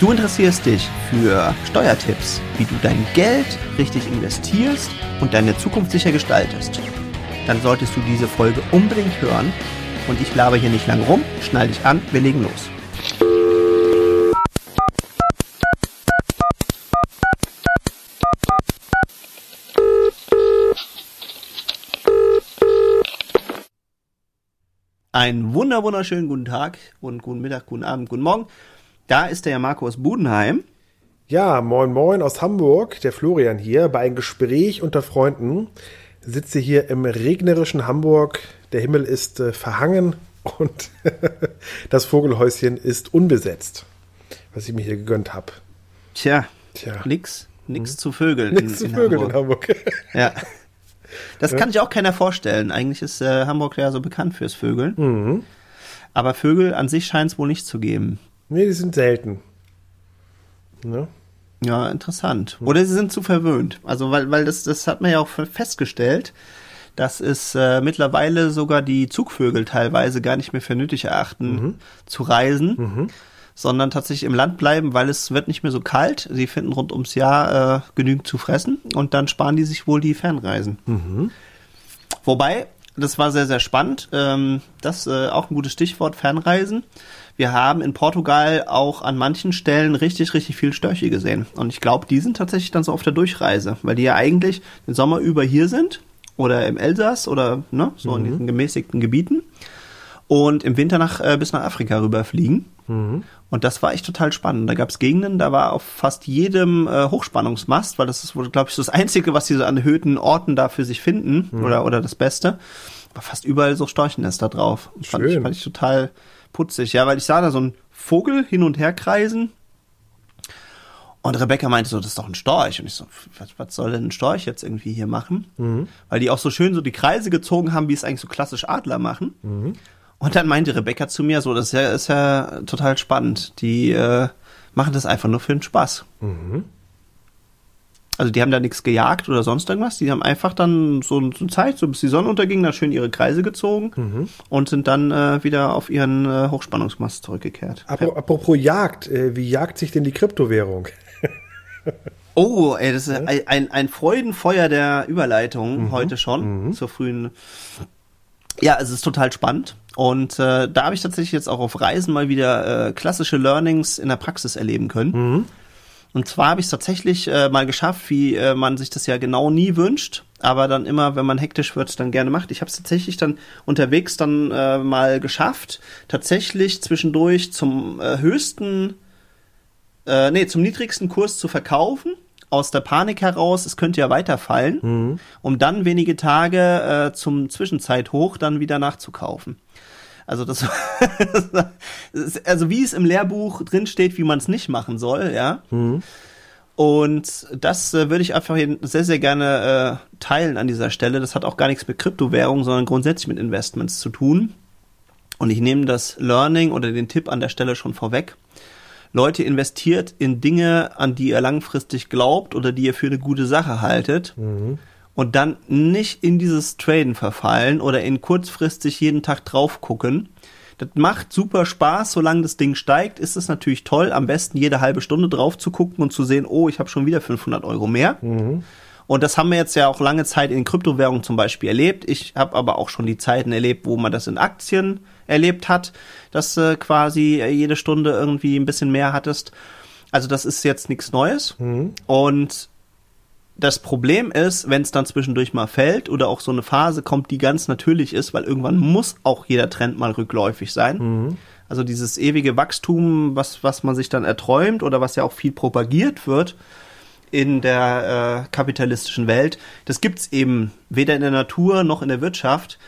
Du interessierst dich für Steuertipps, wie du dein Geld richtig investierst und deine Zukunft sicher gestaltest. Dann solltest du diese Folge unbedingt hören. Und ich laber hier nicht lange rum, schnall dich an, wir legen los. Einen wunder wunderschönen guten Tag und guten Mittag, guten Abend, guten Morgen. Da ist der Marco aus Budenheim. Ja, moin moin aus Hamburg, der Florian hier, bei einem Gespräch unter Freunden. Sitze hier im regnerischen Hamburg, der Himmel ist äh, verhangen und das Vogelhäuschen ist unbesetzt, was ich mir hier gegönnt habe. Tja, Tja, nix, nix hm. zu Vögeln. Nix in, zu in Vögeln Hamburg. in Hamburg. ja. Das ja. kann sich auch keiner vorstellen. Eigentlich ist äh, Hamburg ja so bekannt fürs Vögeln. Mhm. Aber Vögel an sich scheint es wohl nicht zu geben. Nee, die sind selten. Ne? Ja, interessant. Oder sie sind zu verwöhnt. Also, weil, weil das, das hat man ja auch festgestellt, dass es äh, mittlerweile sogar die Zugvögel teilweise gar nicht mehr für nötig erachten, mhm. zu reisen. Mhm sondern tatsächlich im Land bleiben, weil es wird nicht mehr so kalt. Sie finden rund ums Jahr äh, genügend zu fressen und dann sparen die sich wohl die Fernreisen. Mhm. Wobei, das war sehr, sehr spannend. Ähm, das äh, auch ein gutes Stichwort, Fernreisen. Wir haben in Portugal auch an manchen Stellen richtig, richtig viel Störche gesehen. Und ich glaube, die sind tatsächlich dann so auf der Durchreise, weil die ja eigentlich den Sommer über hier sind oder im Elsass oder ne, so mhm. in diesen gemäßigten Gebieten und im Winter nach, äh, bis nach Afrika rüberfliegen. Mhm. Und das war echt total spannend. Da gab es Gegenden, da war auf fast jedem äh, Hochspannungsmast, weil das ist wohl, glaube ich, so das Einzige, was diese an erhöhten Orten da für sich finden mhm. oder, oder das Beste. War fast überall so Storchennester drauf. Schön. Fand ich, fand ich total putzig. Ja, weil ich sah da so einen Vogel hin und her kreisen. Und Rebecca meinte so, das ist doch ein Storch. Und ich so, was, was soll denn ein Storch jetzt irgendwie hier machen? Mhm. Weil die auch so schön so die Kreise gezogen haben, wie es eigentlich so klassisch Adler machen. Mhm. Und dann meinte Rebecca zu mir, so, das ist ja, ist ja total spannend. Die äh, machen das einfach nur für den Spaß. Mhm. Also die haben da nichts gejagt oder sonst irgendwas. Die haben einfach dann so, so Zeit, so bis die Sonne unterging, da schön ihre Kreise gezogen mhm. und sind dann äh, wieder auf ihren äh, Hochspannungsmast zurückgekehrt. Apropos, apropos Jagd, äh, wie jagt sich denn die Kryptowährung? oh, ey, das ist ein, ein, ein Freudenfeuer der Überleitung mhm. heute schon mhm. zur frühen. Ja, es ist total spannend. Und äh, da habe ich tatsächlich jetzt auch auf Reisen mal wieder äh, klassische Learnings in der Praxis erleben können. Und zwar habe ich es tatsächlich äh, mal geschafft, wie äh, man sich das ja genau nie wünscht, aber dann immer, wenn man hektisch wird, dann gerne macht. Ich habe es tatsächlich dann unterwegs dann äh, mal geschafft, tatsächlich zwischendurch zum äh, höchsten, äh, nee, zum niedrigsten Kurs zu verkaufen aus der Panik heraus, es könnte ja weiterfallen, mhm. um dann wenige Tage äh, zum Zwischenzeithoch dann wieder nachzukaufen. Also das, also wie es im Lehrbuch drin steht, wie man es nicht machen soll, ja. Mhm. Und das äh, würde ich einfach sehr, sehr gerne äh, teilen an dieser Stelle. Das hat auch gar nichts mit Kryptowährungen, sondern grundsätzlich mit Investments zu tun. Und ich nehme das Learning oder den Tipp an der Stelle schon vorweg. Leute, investiert in Dinge, an die ihr langfristig glaubt oder die ihr für eine gute Sache haltet. Mhm und dann nicht in dieses Traden verfallen oder in kurzfristig jeden Tag drauf gucken. Das macht super Spaß, solange das Ding steigt, ist es natürlich toll, am besten jede halbe Stunde drauf zu gucken und zu sehen, oh, ich habe schon wieder 500 Euro mehr. Mhm. Und das haben wir jetzt ja auch lange Zeit in Kryptowährungen zum Beispiel erlebt. Ich habe aber auch schon die Zeiten erlebt, wo man das in Aktien erlebt hat, dass äh, quasi jede Stunde irgendwie ein bisschen mehr hattest. Also das ist jetzt nichts Neues. Mhm. Und das Problem ist, wenn es dann zwischendurch mal fällt oder auch so eine Phase kommt, die ganz natürlich ist, weil irgendwann muss auch jeder Trend mal rückläufig sein. Mhm. Also dieses ewige Wachstum, was, was man sich dann erträumt oder was ja auch viel propagiert wird in der äh, kapitalistischen Welt, das gibt's eben weder in der Natur noch in der Wirtschaft.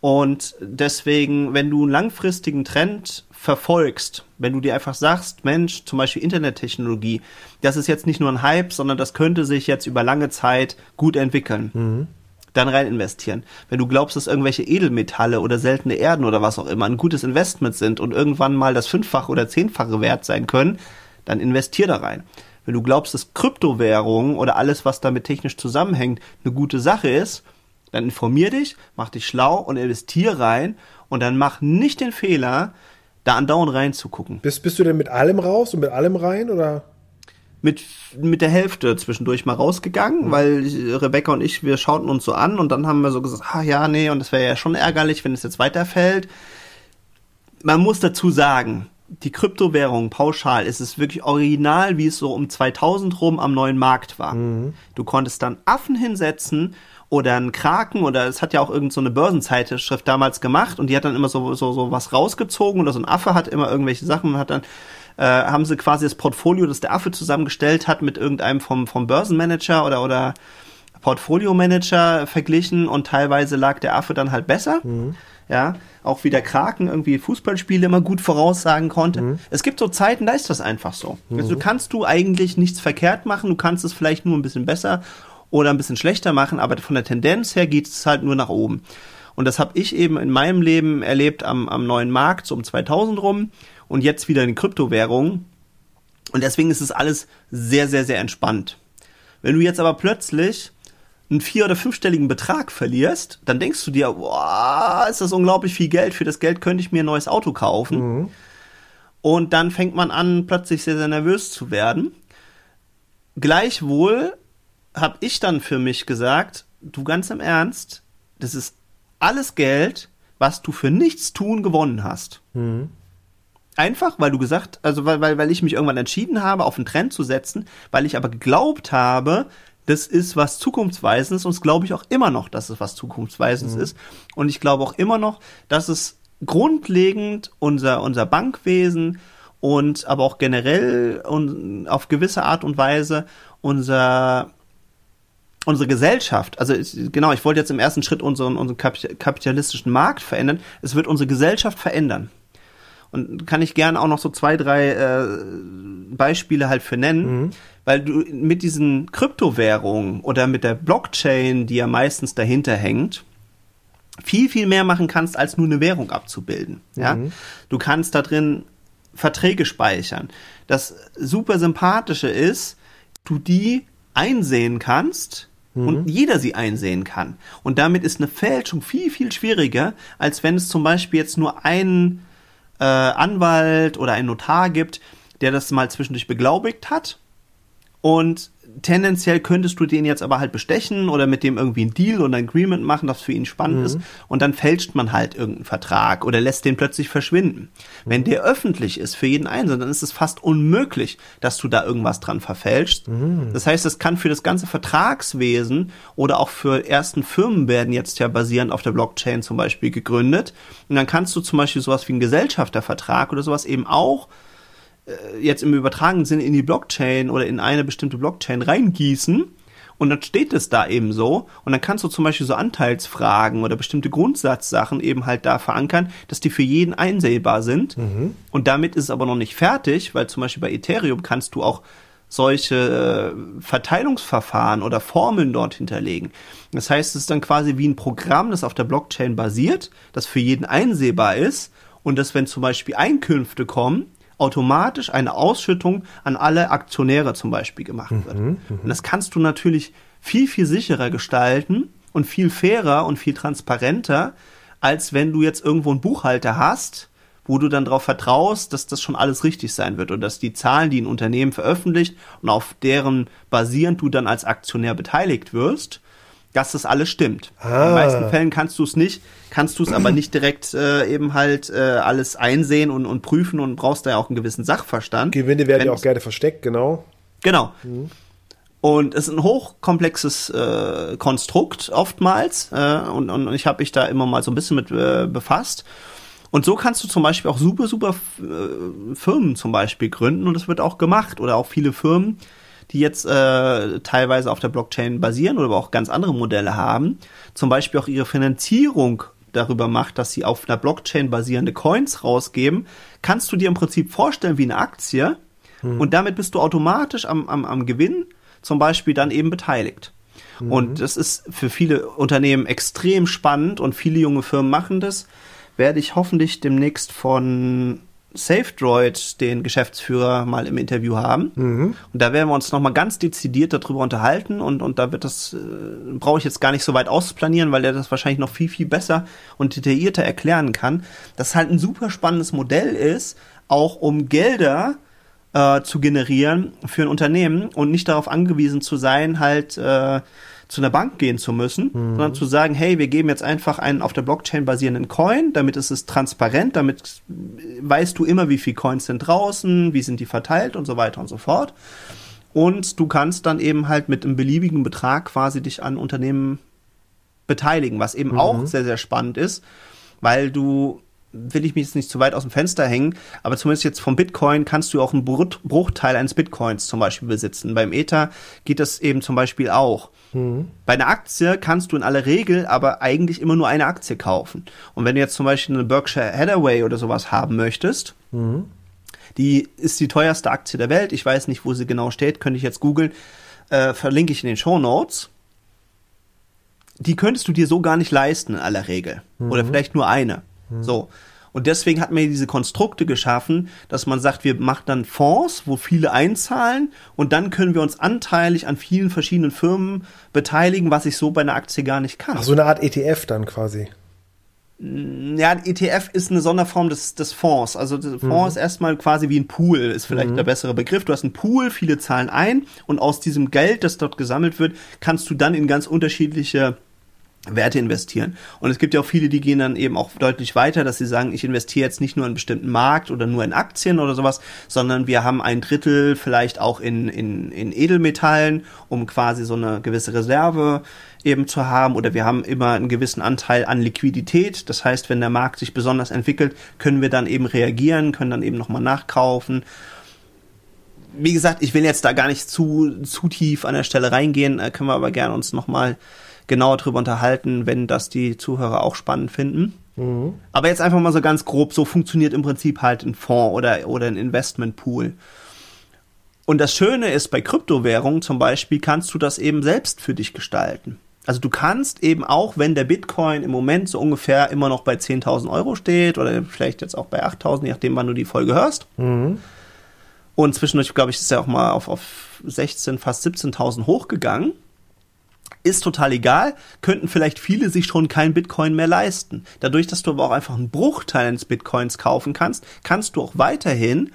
Und deswegen, wenn du einen langfristigen Trend verfolgst, wenn du dir einfach sagst, Mensch, zum Beispiel Internettechnologie, das ist jetzt nicht nur ein Hype, sondern das könnte sich jetzt über lange Zeit gut entwickeln. Mhm. Dann rein investieren. Wenn du glaubst, dass irgendwelche Edelmetalle oder seltene Erden oder was auch immer ein gutes Investment sind und irgendwann mal das Fünffache oder Zehnfache wert sein können, dann investier da rein. Wenn du glaubst, dass Kryptowährungen oder alles, was damit technisch zusammenhängt, eine gute Sache ist, dann informier dich, mach dich schlau und investier rein und dann mach nicht den Fehler, da andauernd reinzugucken. Bist, bist du denn mit allem raus und mit allem rein oder? Mit, mit der Hälfte zwischendurch mal rausgegangen, mhm. weil Rebecca und ich, wir schauten uns so an und dann haben wir so gesagt, ah ja, nee, und das wäre ja schon ärgerlich, wenn es jetzt weiterfällt. Man muss dazu sagen, die Kryptowährung pauschal ist es wirklich original, wie es so um 2000 rum am neuen Markt war. Mhm. Du konntest dann Affen hinsetzen oder einen Kraken oder es hat ja auch irgendeine so eine Börsenzeitschrift damals gemacht und die hat dann immer so, so, so was rausgezogen oder so ein Affe hat immer irgendwelche Sachen und hat dann äh, haben sie quasi das Portfolio, das der Affe zusammengestellt hat, mit irgendeinem vom, vom Börsenmanager oder, oder Portfolio-Manager verglichen und teilweise lag der Affe dann halt besser. Mhm ja, auch wie der Kraken irgendwie Fußballspiele immer gut voraussagen konnte. Mhm. Es gibt so Zeiten, da ist das einfach so. Mhm. Also kannst du eigentlich nichts verkehrt machen, du kannst es vielleicht nur ein bisschen besser oder ein bisschen schlechter machen, aber von der Tendenz her geht es halt nur nach oben. Und das habe ich eben in meinem Leben erlebt am, am neuen Markt, so um 2000 rum und jetzt wieder in Kryptowährungen. Und deswegen ist es alles sehr, sehr, sehr entspannt. Wenn du jetzt aber plötzlich einen vier- oder fünfstelligen Betrag verlierst, dann denkst du dir, boah, ist das unglaublich viel Geld. Für das Geld könnte ich mir ein neues Auto kaufen. Mhm. Und dann fängt man an, plötzlich sehr, sehr nervös zu werden. Gleichwohl habe ich dann für mich gesagt, du ganz im Ernst, das ist alles Geld, was du für nichts tun gewonnen hast. Mhm. Einfach, weil du gesagt, also weil, weil, weil ich mich irgendwann entschieden habe, auf einen Trend zu setzen, weil ich aber geglaubt habe, das ist was Zukunftsweisendes und das glaube ich auch immer noch, dass es was Zukunftsweisendes mhm. ist. Und ich glaube auch immer noch, dass es grundlegend unser, unser Bankwesen und aber auch generell und auf gewisse Art und Weise unser unsere Gesellschaft, also ich, genau, ich wollte jetzt im ersten Schritt unseren, unseren kapitalistischen Markt verändern, es wird unsere Gesellschaft verändern. Und kann ich gerne auch noch so zwei, drei äh, Beispiele halt für nennen. Mhm weil du mit diesen Kryptowährungen oder mit der Blockchain, die ja meistens dahinter hängt, viel, viel mehr machen kannst, als nur eine Währung abzubilden. Ja? Mhm. Du kannst da drin Verträge speichern. Das super sympathische ist, du die einsehen kannst mhm. und jeder sie einsehen kann. Und damit ist eine Fälschung viel, viel schwieriger, als wenn es zum Beispiel jetzt nur einen äh, Anwalt oder einen Notar gibt, der das mal zwischendurch beglaubigt hat und tendenziell könntest du den jetzt aber halt bestechen oder mit dem irgendwie ein Deal oder ein Agreement machen, das für ihn spannend mhm. ist. Und dann fälscht man halt irgendeinen Vertrag oder lässt den plötzlich verschwinden. Mhm. Wenn der öffentlich ist für jeden Einzelnen, dann ist es fast unmöglich, dass du da irgendwas dran verfälschst. Mhm. Das heißt, es kann für das ganze Vertragswesen oder auch für ersten Firmen werden jetzt ja basierend auf der Blockchain zum Beispiel gegründet. Und dann kannst du zum Beispiel sowas wie einen Gesellschaftervertrag oder sowas eben auch jetzt im übertragenen Sinne in die Blockchain oder in eine bestimmte Blockchain reingießen und dann steht es da eben so und dann kannst du zum Beispiel so Anteilsfragen oder bestimmte Grundsatzsachen eben halt da verankern, dass die für jeden einsehbar sind mhm. und damit ist es aber noch nicht fertig, weil zum Beispiel bei Ethereum kannst du auch solche äh, Verteilungsverfahren oder Formeln dort hinterlegen. Das heißt, es ist dann quasi wie ein Programm, das auf der Blockchain basiert, das für jeden einsehbar ist und dass wenn zum Beispiel Einkünfte kommen, automatisch eine Ausschüttung an alle Aktionäre zum Beispiel gemacht wird. Mhm, mh. Und das kannst du natürlich viel, viel sicherer gestalten und viel fairer und viel transparenter, als wenn du jetzt irgendwo einen Buchhalter hast, wo du dann darauf vertraust, dass das schon alles richtig sein wird und dass die Zahlen, die ein Unternehmen veröffentlicht und auf deren basierend du dann als Aktionär beteiligt wirst, dass das alles stimmt. Ah. In den meisten Fällen kannst du es nicht, kannst du es aber nicht direkt äh, eben halt äh, alles einsehen und, und prüfen und brauchst da ja auch einen gewissen Sachverstand. Gewinne werden ja auch gerne versteckt, genau. Genau. Mhm. Und es ist ein hochkomplexes äh, Konstrukt oftmals äh, und, und ich habe mich da immer mal so ein bisschen mit äh, befasst. Und so kannst du zum Beispiel auch super, super äh, Firmen zum Beispiel gründen und das wird auch gemacht oder auch viele Firmen, die jetzt äh, teilweise auf der Blockchain basieren oder aber auch ganz andere Modelle haben, zum Beispiel auch ihre Finanzierung darüber macht, dass sie auf einer Blockchain basierende Coins rausgeben, kannst du dir im Prinzip vorstellen wie eine Aktie mhm. und damit bist du automatisch am, am, am Gewinn zum Beispiel dann eben beteiligt. Mhm. Und das ist für viele Unternehmen extrem spannend und viele junge Firmen machen das. Werde ich hoffentlich demnächst von SafeDroid den Geschäftsführer mal im Interview haben. Mhm. Und da werden wir uns nochmal ganz dezidiert darüber unterhalten und, und da wird das, äh, brauche ich jetzt gar nicht so weit ausplanieren, weil er das wahrscheinlich noch viel, viel besser und detaillierter erklären kann. Das halt ein super spannendes Modell ist, auch um Gelder äh, zu generieren für ein Unternehmen und nicht darauf angewiesen zu sein, halt äh, zu einer Bank gehen zu müssen, mhm. sondern zu sagen, hey, wir geben jetzt einfach einen auf der Blockchain basierenden Coin, damit ist es transparent, damit weißt du immer, wie viele Coins sind draußen, wie sind die verteilt und so weiter und so fort. Und du kannst dann eben halt mit einem beliebigen Betrag quasi dich an Unternehmen beteiligen, was eben mhm. auch sehr, sehr spannend ist, weil du will ich mich jetzt nicht zu weit aus dem Fenster hängen, aber zumindest jetzt vom Bitcoin kannst du auch einen Bruchteil eines Bitcoins zum Beispiel besitzen. Beim Ether geht das eben zum Beispiel auch. Mhm. Bei einer Aktie kannst du in aller Regel aber eigentlich immer nur eine Aktie kaufen. Und wenn du jetzt zum Beispiel eine Berkshire Hathaway oder sowas haben möchtest, mhm. die ist die teuerste Aktie der Welt. Ich weiß nicht, wo sie genau steht, könnte ich jetzt googeln. Äh, verlinke ich in den Show Notes. Die könntest du dir so gar nicht leisten in aller Regel. Mhm. Oder vielleicht nur eine. Mhm. So. Und deswegen hat man hier diese Konstrukte geschaffen, dass man sagt, wir machen dann Fonds, wo viele einzahlen und dann können wir uns anteilig an vielen verschiedenen Firmen beteiligen, was ich so bei einer Aktie gar nicht kann. Ach, so eine Art ETF dann quasi. Mm, ja, ein ETF ist eine Sonderform des, des Fonds. Also der Fonds mhm. ist erstmal quasi wie ein Pool, ist vielleicht mhm. der bessere Begriff. Du hast einen Pool, viele zahlen ein und aus diesem Geld, das dort gesammelt wird, kannst du dann in ganz unterschiedliche Werte investieren. Und es gibt ja auch viele, die gehen dann eben auch deutlich weiter, dass sie sagen, ich investiere jetzt nicht nur in einen bestimmten Markt oder nur in Aktien oder sowas, sondern wir haben ein Drittel vielleicht auch in, in, in Edelmetallen, um quasi so eine gewisse Reserve eben zu haben oder wir haben immer einen gewissen Anteil an Liquidität. Das heißt, wenn der Markt sich besonders entwickelt, können wir dann eben reagieren, können dann eben nochmal nachkaufen wie gesagt, ich will jetzt da gar nicht zu, zu tief an der Stelle reingehen, äh, können wir aber gerne uns nochmal genauer drüber unterhalten, wenn das die Zuhörer auch spannend finden. Mhm. Aber jetzt einfach mal so ganz grob, so funktioniert im Prinzip halt ein Fonds oder, oder ein Investmentpool. Und das Schöne ist, bei Kryptowährungen zum Beispiel kannst du das eben selbst für dich gestalten. Also du kannst eben auch, wenn der Bitcoin im Moment so ungefähr immer noch bei 10.000 Euro steht oder vielleicht jetzt auch bei 8.000, je nachdem, wann du die Folge hörst. Mhm. Und zwischendurch, glaube ich, ist er auch mal auf, auf 16, fast 17.000 hochgegangen ist total egal, könnten vielleicht viele sich schon kein Bitcoin mehr leisten. Dadurch, dass du aber auch einfach einen Bruchteil eines Bitcoins kaufen kannst, kannst du auch weiterhin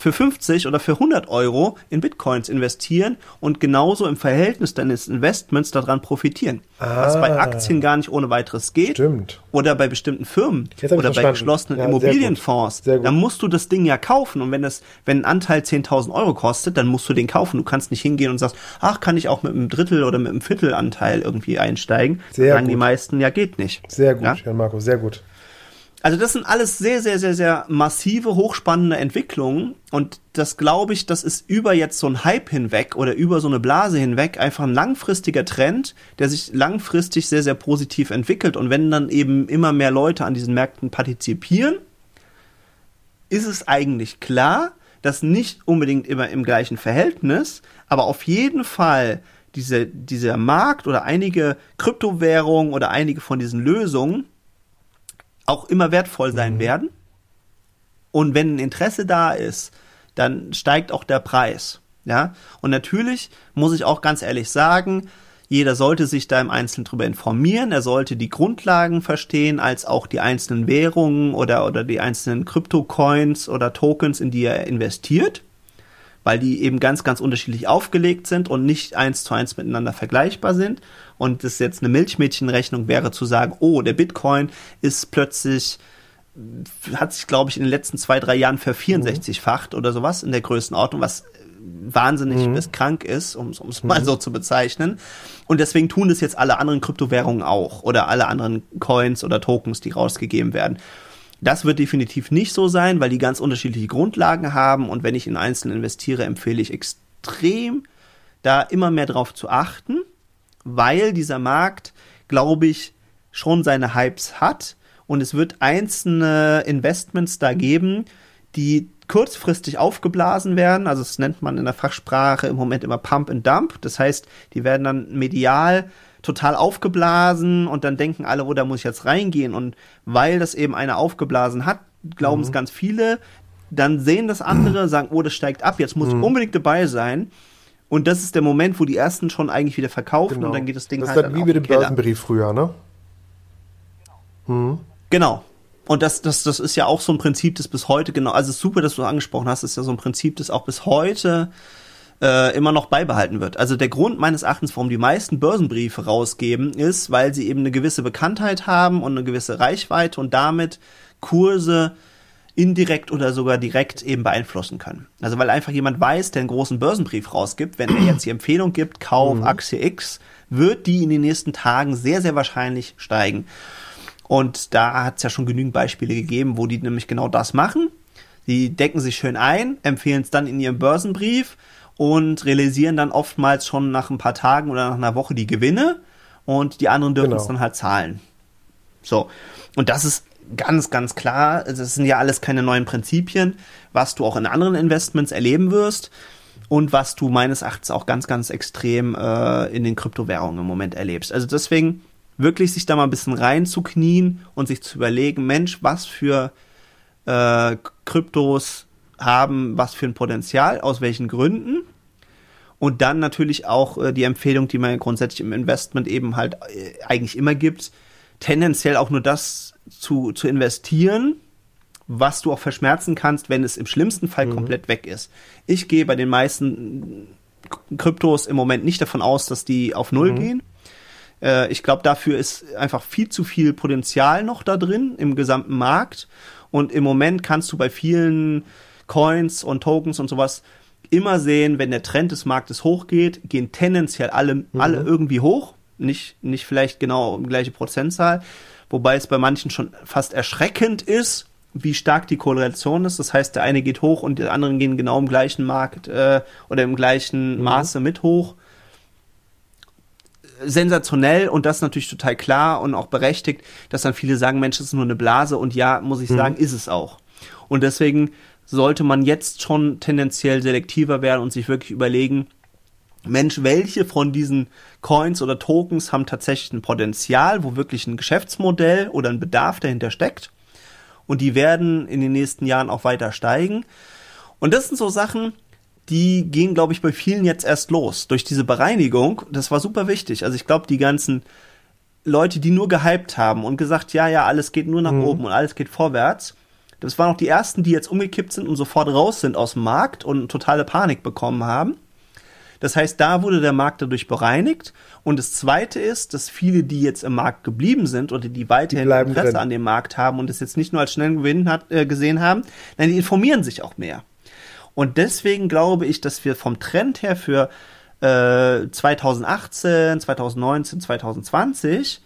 für 50 oder für 100 Euro in Bitcoins investieren und genauso im Verhältnis deines Investments daran profitieren. Ah, was bei ah. Aktien gar nicht ohne weiteres geht. Stimmt. Oder bei bestimmten Firmen oder bei geschlossenen ja, Immobilienfonds. Sehr gut. Dann musst du das Ding ja kaufen und wenn das, wenn ein Anteil 10.000 Euro kostet, dann musst du den kaufen. Du kannst nicht hingehen und sagst, ach, kann ich auch mit einem Drittel oder mit einem Viertelanteil irgendwie einsteigen. Sehr sagen gut. die meisten, ja, geht nicht. Sehr gut, ja? Jan Marco, sehr gut. Also das sind alles sehr, sehr, sehr, sehr massive, hochspannende Entwicklungen. Und das glaube ich, das ist über jetzt so ein Hype hinweg oder über so eine Blase hinweg einfach ein langfristiger Trend, der sich langfristig sehr, sehr positiv entwickelt. Und wenn dann eben immer mehr Leute an diesen Märkten partizipieren, ist es eigentlich klar, dass nicht unbedingt immer im gleichen Verhältnis, aber auf jeden Fall diese, dieser Markt oder einige Kryptowährungen oder einige von diesen Lösungen auch immer wertvoll sein mhm. werden. Und wenn ein Interesse da ist, dann steigt auch der Preis. Ja, und natürlich muss ich auch ganz ehrlich sagen, jeder sollte sich da im Einzelnen drüber informieren. Er sollte die Grundlagen verstehen, als auch die einzelnen Währungen oder, oder die einzelnen Kryptocoins oder Tokens, in die er investiert, weil die eben ganz, ganz unterschiedlich aufgelegt sind und nicht eins zu eins miteinander vergleichbar sind und das jetzt eine Milchmädchenrechnung wäre zu sagen, oh, der Bitcoin ist plötzlich hat sich, glaube ich, in den letzten zwei, drei Jahren ver-64-facht oder sowas in der Größenordnung, was wahnsinnig mhm. bis krank ist, um es mal mhm. so zu bezeichnen. Und deswegen tun das jetzt alle anderen Kryptowährungen auch oder alle anderen Coins oder Tokens, die rausgegeben werden. Das wird definitiv nicht so sein, weil die ganz unterschiedliche Grundlagen haben und wenn ich in Einzelnen investiere, empfehle ich extrem, da immer mehr drauf zu achten weil dieser Markt, glaube ich, schon seine Hypes hat und es wird einzelne Investments da geben, die kurzfristig aufgeblasen werden. Also das nennt man in der Fachsprache im Moment immer Pump and Dump. Das heißt, die werden dann medial total aufgeblasen und dann denken alle, oh, da muss ich jetzt reingehen. Und weil das eben einer aufgeblasen hat, glauben mhm. es ganz viele, dann sehen das andere, sagen, oh, das steigt ab, jetzt muss ich unbedingt dabei sein. Und das ist der Moment, wo die ersten schon eigentlich wieder verkaufen Genau. und dann geht das Ding das halt ist dann wie mit den dem. Börsenbrief früher, ne? Genau. Und das, das, das ist ja auch so ein Prinzip, das bis heute genau, also es ist super, dass du angesprochen hast, das ist ja so ein Prinzip, das auch bis heute äh, immer noch beibehalten wird. Also der Grund meines Erachtens, warum die meisten Börsenbriefe rausgeben, ist, weil sie eben eine gewisse Bekanntheit haben und eine gewisse Reichweite und damit Kurse indirekt oder sogar direkt eben beeinflussen können. Also weil einfach jemand weiß, der einen großen Börsenbrief rausgibt, wenn er jetzt die Empfehlung gibt, kauf Aktie X, wird die in den nächsten Tagen sehr, sehr wahrscheinlich steigen. Und da hat es ja schon genügend Beispiele gegeben, wo die nämlich genau das machen. Die decken sich schön ein, empfehlen es dann in ihrem Börsenbrief und realisieren dann oftmals schon nach ein paar Tagen oder nach einer Woche die Gewinne und die anderen dürfen Genau. es dann halt zahlen. So. Und das ist ganz, ganz klar. Also Das sind ja alles keine neuen Prinzipien, was du auch in anderen Investments erleben wirst und was du meines Erachtens auch ganz, ganz extrem äh, in den Kryptowährungen im Moment erlebst. Also deswegen wirklich sich da mal ein bisschen reinzuknien und sich zu überlegen, Mensch, was für äh, Kryptos haben was für ein Potenzial, aus welchen Gründen. Und dann natürlich auch äh, die Empfehlung, die man grundsätzlich im Investment eben halt äh, eigentlich immer gibt, tendenziell auch nur das zu, zu investieren, was du auch verschmerzen kannst, wenn es im schlimmsten Fall komplett weg ist. Ich gehe bei den meisten Kryptos im Moment nicht davon aus, dass die auf Null gehen. Äh, ich glaube, dafür ist einfach viel zu viel Potenzial noch da drin im gesamten Markt. Und im Moment kannst du bei vielen Coins und Tokens und sowas immer sehen, wenn der Trend des Marktes hochgeht, gehen tendenziell alle, alle irgendwie hoch. Nicht, nicht vielleicht genau die gleiche Prozentzahl. Wobei es bei manchen schon fast erschreckend ist, wie stark die Korrelation ist. Das heißt, der eine geht hoch und die anderen gehen genau im gleichen Markt äh, oder im gleichen Maße mit hoch sensationell und das natürlich total klar und auch berechtigt, dass dann viele sagen, Mensch, das ist nur eine Blase und ja, muss ich sagen, ist es auch. Und deswegen sollte man jetzt schon tendenziell selektiver werden und sich wirklich überlegen, Mensch, welche von diesen Coins oder Tokens haben tatsächlich ein Potenzial, wo wirklich ein Geschäftsmodell oder ein Bedarf dahinter steckt und die werden in den nächsten Jahren auch weiter steigen. Und das sind so Sachen, die gehen, glaube ich, bei vielen jetzt erst los. Durch diese Bereinigung, das war super wichtig. Also ich glaube, die ganzen Leute, die nur gehypt haben und gesagt, ja, ja, alles geht nur nach oben und alles geht vorwärts, das waren auch die ersten, die jetzt umgekippt sind und sofort raus sind aus dem Markt und totale Panik bekommen haben. Das heißt, da wurde der Markt dadurch bereinigt. Und das Zweite ist, dass viele, die jetzt im Markt geblieben sind oder die weiterhin bleiben Interesse drin. an dem Markt haben und es jetzt nicht nur als schnellen Gewinn hat, äh, gesehen haben, nein, die informieren sich auch mehr. Und deswegen glaube ich, dass wir vom Trend her für äh, 2018, 2019, 2020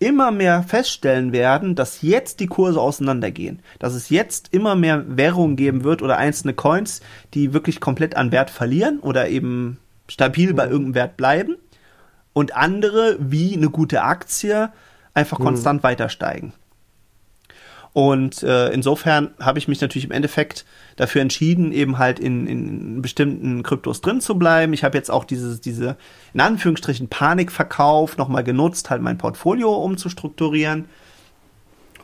immer mehr feststellen werden, dass jetzt die Kurse auseinandergehen. Dass es jetzt immer mehr Währungen geben wird oder einzelne Coins, die wirklich komplett an Wert verlieren oder eben stabil bei irgendeinem Wert bleiben. Und andere, wie eine gute Aktie, einfach konstant weiter steigen. Und äh, insofern habe ich mich natürlich im Endeffekt dafür entschieden, eben halt in, in bestimmten Kryptos drin zu bleiben. Ich habe jetzt auch dieses, diese, in Anführungsstrichen, Panikverkauf nochmal genutzt, halt mein Portfolio umzustrukturieren.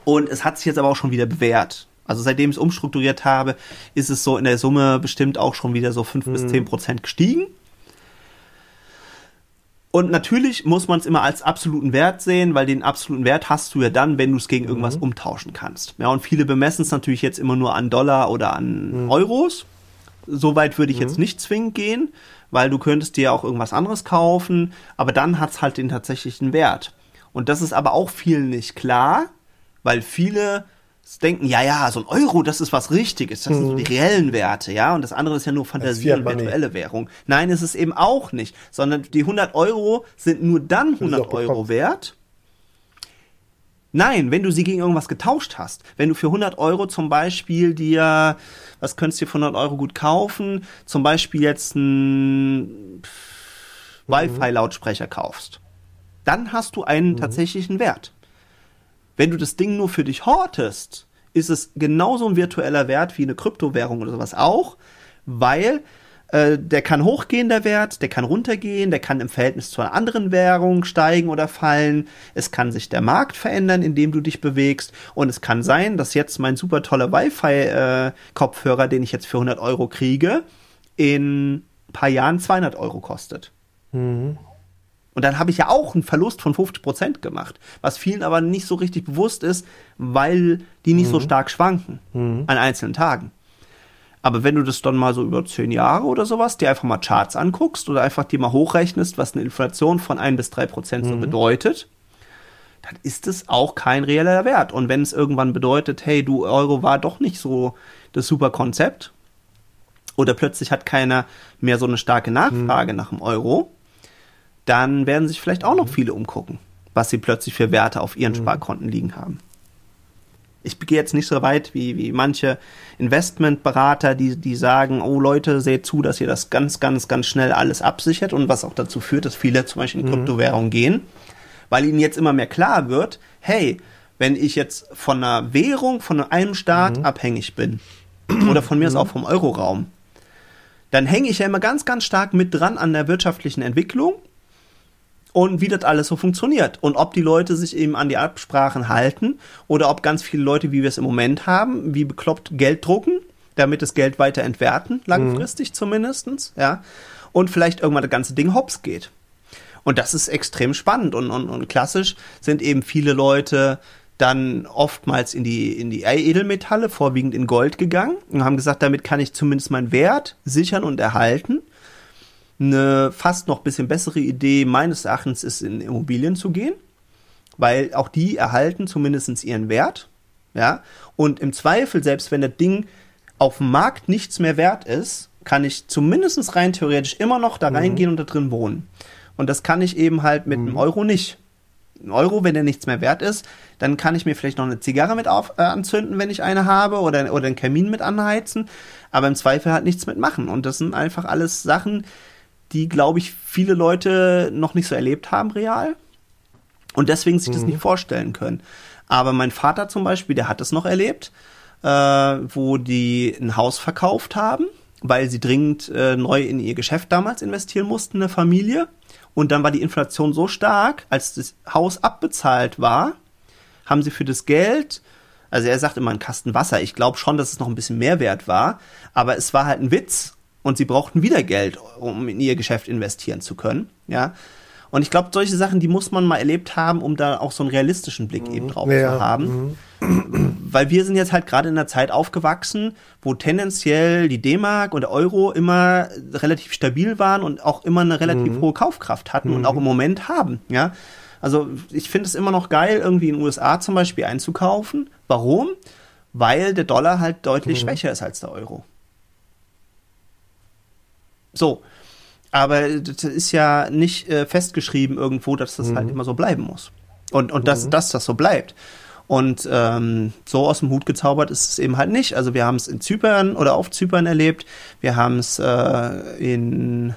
Und es hat sich jetzt aber auch schon wieder bewährt. Also seitdem ich es umstrukturiert habe, ist es so in der Summe bestimmt auch schon wieder so fünf bis zehn Prozent gestiegen. Und natürlich muss man es immer als absoluten Wert sehen, weil den absoluten Wert hast du ja dann, wenn du es gegen irgendwas umtauschen kannst. Ja, und viele bemessen es natürlich jetzt immer nur an Dollar oder an Euros. Soweit würde ich jetzt nicht zwingend gehen, weil du könntest dir auch irgendwas anderes kaufen, aber dann hat es halt den tatsächlichen Wert. Und das ist aber auch vielen nicht klar, weil viele denken, ja, ja, so ein Euro, das ist was Richtiges, das sind so die reellen Werte, ja, und das andere ist ja nur Fantasie und virtuelle Währung. Nein, ist es eben auch nicht, sondern die 100 Euro sind nur dann du 100 auch Euro wert. Nein, wenn du sie gegen irgendwas getauscht hast. Wenn du für 100 Euro zum Beispiel dir, was könntest du dir für 100 Euro gut kaufen? Zum Beispiel jetzt einen Wi-Fi-Lautsprecher kaufst. Dann hast du einen tatsächlichen Wert. Wenn du das Ding nur für dich hortest, ist es genauso ein virtueller Wert wie eine Kryptowährung oder sowas auch, weil Äh, der kann hochgehen, der Wert, der kann runtergehen, der kann im Verhältnis zu einer anderen Währung steigen oder fallen. Es kann sich der Markt verändern, in dem du dich bewegst. Und es kann sein, dass jetzt mein super toller Wi-Fi-Kopfhörer, äh, den ich jetzt für 100 Euro kriege, in ein paar Jahren 200 Euro kostet. Mhm. Und dann habe ich ja auch einen Verlust von 50 Prozent gemacht, was vielen aber nicht so richtig bewusst ist, weil die nicht mhm. so stark schwanken mhm. an einzelnen Tagen. Aber wenn du das dann mal so über zehn Jahre oder sowas, dir einfach mal Charts anguckst oder einfach dir mal hochrechnest, was eine Inflation von ein bis drei Prozent so mhm. bedeutet, dann ist es auch kein reeller Wert. Und wenn es irgendwann bedeutet, hey, du Euro war doch nicht so das super Konzept, oder plötzlich hat keiner mehr so eine starke Nachfrage mhm. nach dem Euro, dann werden sich vielleicht auch noch mhm. viele umgucken, was sie plötzlich für Werte auf ihren mhm. Sparkonten liegen haben. Ich gehe jetzt nicht so weit wie, wie manche Investmentberater, die, die sagen, oh Leute, seht zu, dass ihr das ganz, ganz, ganz schnell alles absichert und was auch dazu führt, dass viele zum Beispiel in mhm. Kryptowährungen gehen, weil ihnen jetzt immer mehr klar wird, hey, wenn ich jetzt von einer Währung, von einem Staat mhm. abhängig bin, oder von mir mhm. auch vom Euroraum, dann hänge ich ja immer ganz, ganz stark mit dran an der wirtschaftlichen Entwicklung und wie das alles so funktioniert und ob die Leute sich eben an die Absprachen halten oder ob ganz viele Leute, wie wir es im Moment haben, wie bekloppt Geld drucken, damit das Geld weiter entwerten, langfristig mhm. zumindestens, ja, und vielleicht irgendwann das ganze Ding hops geht. Und das ist extrem spannend und, und, und klassisch sind eben viele Leute dann oftmals in die, in die Edelmetalle, vorwiegend in Gold gegangen und haben gesagt, damit kann ich zumindest meinen Wert sichern und erhalten. Eine fast noch bisschen bessere Idee meines Erachtens ist, in Immobilien zu gehen, weil auch die erhalten zumindest ihren Wert. Ja, und im Zweifel, selbst wenn das Ding auf dem Markt nichts mehr wert ist, kann ich zumindest rein theoretisch immer noch da mhm. reingehen mhm. und da drin wohnen. Und das kann ich eben halt mit mhm. einem Euro nicht. Ein Euro, wenn der nichts mehr wert ist, dann kann ich mir vielleicht noch eine Zigarre mit auf, äh, anzünden, wenn ich eine habe, oder, oder einen Kamin mit anheizen, aber im Zweifel halt nichts mitmachen. Und das sind einfach alles Sachen, die, glaube ich, viele Leute noch nicht so erlebt haben, real. Und deswegen sich mhm. das nicht vorstellen können. Aber mein Vater zum Beispiel, der hat es noch erlebt, äh, wo die ein Haus verkauft haben, weil sie dringend äh, neu in ihr Geschäft damals investieren mussten, eine Familie. Und dann war die Inflation so stark, als das Haus abbezahlt war, haben sie für das Geld, also er sagt immer ein Kasten Wasser, ich glaube schon, dass es noch ein bisschen mehr wert war, aber es war halt ein Witz und sie brauchten wieder Geld, um in ihr Geschäft investieren zu können, ja. Und ich glaube, solche Sachen, die muss man mal erlebt haben, um da auch so einen realistischen Blick mhm. eben drauf ja. zu haben. Mhm. Weil wir sind jetzt halt gerade in einer Zeit aufgewachsen, wo tendenziell die D-Mark und der Euro immer relativ stabil waren und auch immer eine relativ mhm. hohe Kaufkraft hatten und auch im Moment haben, ja. Also ich finde es immer noch geil, irgendwie in den USA zum Beispiel einzukaufen. Warum? Weil der Dollar halt deutlich schwächer ist als der Euro. So. Aber das ist ja nicht äh, festgeschrieben irgendwo, dass das halt mhm. halt immer so bleiben muss. Und, und dass, mhm. dass das so bleibt. Und ähm, so aus dem Hut gezaubert ist es eben halt nicht. Also wir haben es in Zypern oder auf Zypern erlebt. Wir haben es äh, in,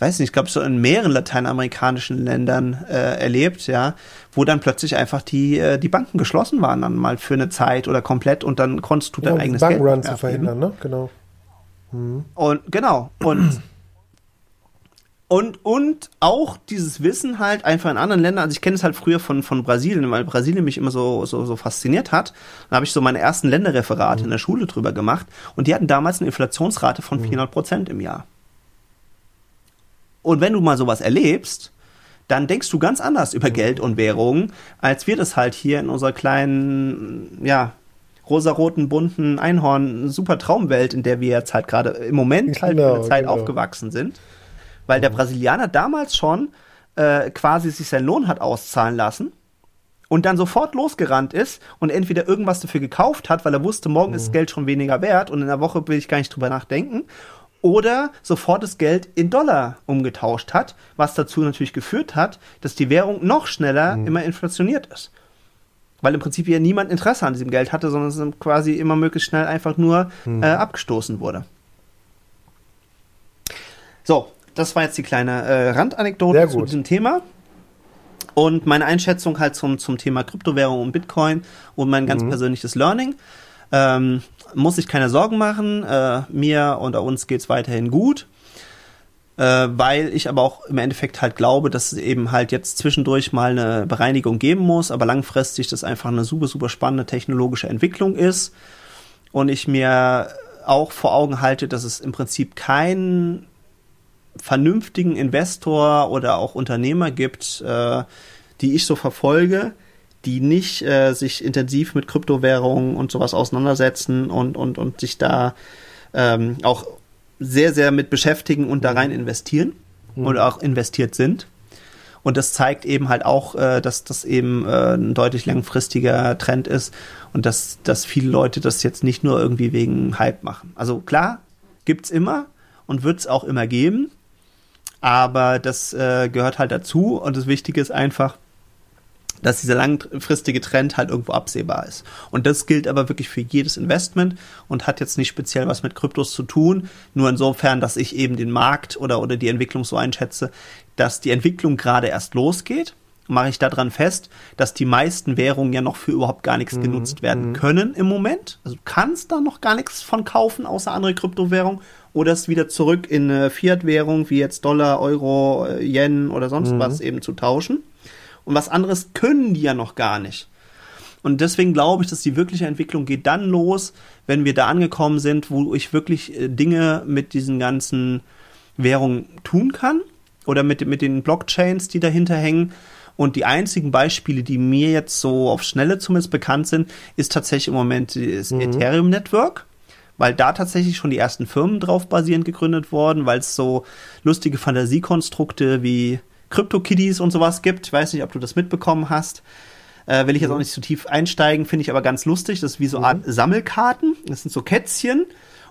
weiß nicht, ich glaube so in mehreren lateinamerikanischen Ländern äh, erlebt, ja, wo dann plötzlich einfach die äh, die Banken geschlossen waren dann mal für eine Zeit oder komplett und dann konntest du dein ja, eigenes Bankrun Geld zu verhindern, ne? Genau. Mhm. Und genau. Und und, und auch dieses Wissen halt einfach in anderen Ländern, also ich kenne es halt früher von, von Brasilien, weil Brasilien mich immer so, so, so fasziniert hat. Da habe ich so meine ersten Länderreferate mhm. in der Schule drüber gemacht und die hatten damals eine Inflationsrate von 400 mhm. Prozent im Jahr. Und wenn du mal sowas erlebst, dann denkst du ganz anders über mhm. Geld und Währungen, als wir das halt hier in unserer kleinen, ja, rosaroten, bunten Einhorn, super Traumwelt, in der wir jetzt halt gerade im Moment halt genau, in der Zeit genau. aufgewachsen sind. Weil der Brasilianer damals schon äh, quasi sich seinen Lohn hat auszahlen lassen und dann sofort losgerannt ist und entweder irgendwas dafür gekauft hat, weil er wusste, morgen mhm. ist das Geld schon weniger wert und in der Woche will ich gar nicht drüber nachdenken. Oder sofort das Geld in Dollar umgetauscht hat, was dazu natürlich geführt hat, dass die Währung noch schneller mhm. immer inflationiert ist weil im Prinzip ja niemand Interesse an diesem Geld hatte, sondern es quasi immer möglichst schnell einfach nur hm. äh, abgestoßen wurde. So, das war jetzt die kleine äh, Randanekdote zu diesem Thema. Und meine Einschätzung halt zum, zum Thema Kryptowährung und Bitcoin und mein ganz mhm. persönliches Learning. ähm, muss ich keine Sorgen machen. Äh, mir und uns geht's weiterhin gut. Äh, weil ich aber auch im Endeffekt halt glaube, dass es eben halt jetzt zwischendurch mal eine Bereinigung geben muss, aber langfristig das einfach eine super, super spannende technologische Entwicklung ist. Und ich mir auch vor Augen halte, dass es im Prinzip keinen vernünftigen Investor oder auch Unternehmer gibt, äh, die ich so verfolge, die nicht äh, sich intensiv mit Kryptowährungen und sowas auseinandersetzen und, und, und sich da ähm, auch sehr, sehr mit beschäftigen und da rein investieren mhm. und auch investiert sind. Und das zeigt eben halt auch, äh, dass das eben äh, ein deutlich langfristiger Trend ist und dass, dass viele Leute das jetzt nicht nur irgendwie wegen Hype machen. Also klar, gibt's immer und wird's auch immer geben, aber das äh, gehört halt dazu und das Wichtige ist einfach, dass dieser langfristige Trend halt irgendwo absehbar ist. Und das gilt aber wirklich für jedes Investment und hat jetzt nicht speziell was mit Kryptos zu tun, nur insofern, dass ich eben den Markt oder, oder die Entwicklung so einschätze, dass die Entwicklung gerade erst losgeht mache ich daran fest, dass die meisten Währungen ja noch für überhaupt gar nichts mhm. genutzt werden mhm. können im Moment. Also du kannst da noch gar nichts von kaufen, außer andere Kryptowährungen. Oder es wieder zurück in eine Fiat-Währung, wie jetzt Dollar, Euro, äh, Yen oder sonst mhm. was eben zu tauschen. Und was anderes können die ja noch gar nicht. Und deswegen glaube ich, dass die wirkliche Entwicklung geht dann los, wenn wir da angekommen sind, wo ich wirklich äh, Dinge mit diesen ganzen Währungen tun kann oder mit, mit den Blockchains, die dahinter hängen. Und die einzigen Beispiele, die mir jetzt so auf Schnelle zumindest bekannt sind, ist tatsächlich im Moment das mhm. Ethereum Network, weil da tatsächlich schon die ersten Firmen drauf basierend gegründet wurden, weil es so lustige Fantasiekonstrukte wie Crypto-Kiddies und sowas gibt. Ich weiß nicht, ob du das mitbekommen hast. Äh, will ich jetzt auch nicht zu tief einsteigen, finde ich aber ganz lustig. Das ist wie so eine Art mhm. Sammelkarten. Das sind so Kätzchen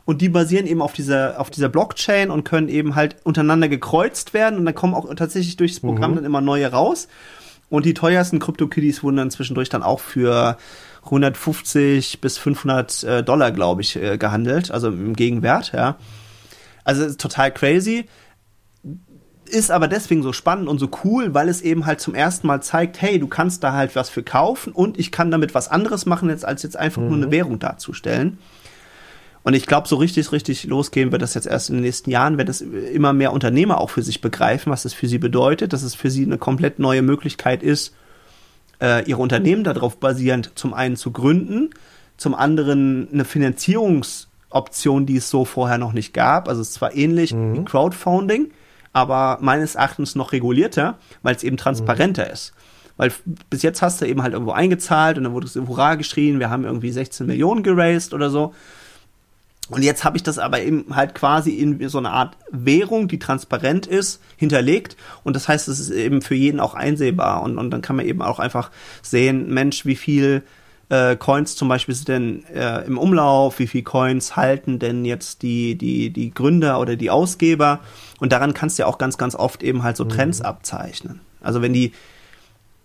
und die basieren eben auf dieser, auf dieser Blockchain und können eben halt untereinander gekreuzt werden und dann kommen auch tatsächlich durchs Programm mhm. dann immer neue raus. Und die teuersten Crypto-Kiddies wurden dann zwischendurch dann auch für 150 bis 500 äh, Dollar, glaube ich, äh, gehandelt, also im Gegenwert, ja. Also total crazy ist aber deswegen so spannend und so cool, weil es eben halt zum ersten Mal zeigt, hey, du kannst da halt was für kaufen und ich kann damit was anderes machen, jetzt, als jetzt einfach mhm. nur eine mhm. Währung darzustellen. Und ich glaube, so richtig, richtig losgehen wird das jetzt erst in den nächsten Jahren, wenn es immer mehr Unternehmer auch für sich begreifen, was das für sie bedeutet, dass es für sie eine komplett neue Möglichkeit ist, äh, ihre Unternehmen darauf basierend zum einen zu gründen, zum anderen eine Finanzierungsoption, die es so vorher noch nicht gab. Also es ist zwar ähnlich mhm. wie Crowdfunding, aber meines Erachtens noch regulierter, weil es eben transparenter mhm. ist. Weil bis jetzt hast du eben halt irgendwo eingezahlt und dann wurde es Hurra geschrien, wir haben irgendwie 16 Millionen geraced oder so. Und jetzt habe ich das aber eben halt quasi in so eine Art Währung, die transparent ist, hinterlegt. Und das heißt, es ist eben für jeden auch einsehbar. Und, und dann kann man eben auch einfach sehen, Mensch, wie viel äh, Coins zum Beispiel sind denn äh, im Umlauf, wie viel Coins halten denn jetzt die, die, die Gründer oder die Ausgeber. Und daran kannst du ja auch ganz, ganz oft eben halt so Trends mhm. abzeichnen. Also wenn die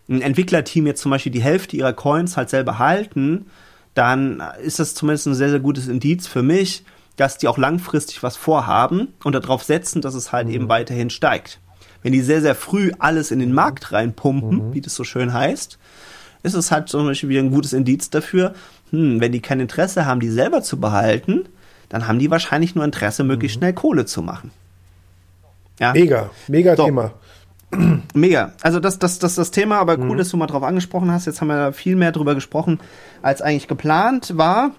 ein Entwicklerteam jetzt zum Beispiel die Hälfte ihrer Coins halt selber halten, dann ist das zumindest ein sehr, sehr gutes Indiz für mich, dass die auch langfristig was vorhaben und darauf setzen, dass es halt mhm. eben weiterhin steigt. Wenn die sehr, sehr früh alles in den Markt reinpumpen, mhm. wie das so schön heißt, ist es halt zum Beispiel wieder ein gutes Indiz dafür, hm, wenn die kein Interesse haben, die selber zu behalten, dann haben die wahrscheinlich nur Interesse, möglichst mhm. schnell Kohle zu machen. Ja? Mega, mega so. Thema. Mega. Also das, das, das, das Thema, aber cool, mhm. dass du mal drauf angesprochen hast. Jetzt haben wir viel mehr drüber gesprochen, als eigentlich geplant war.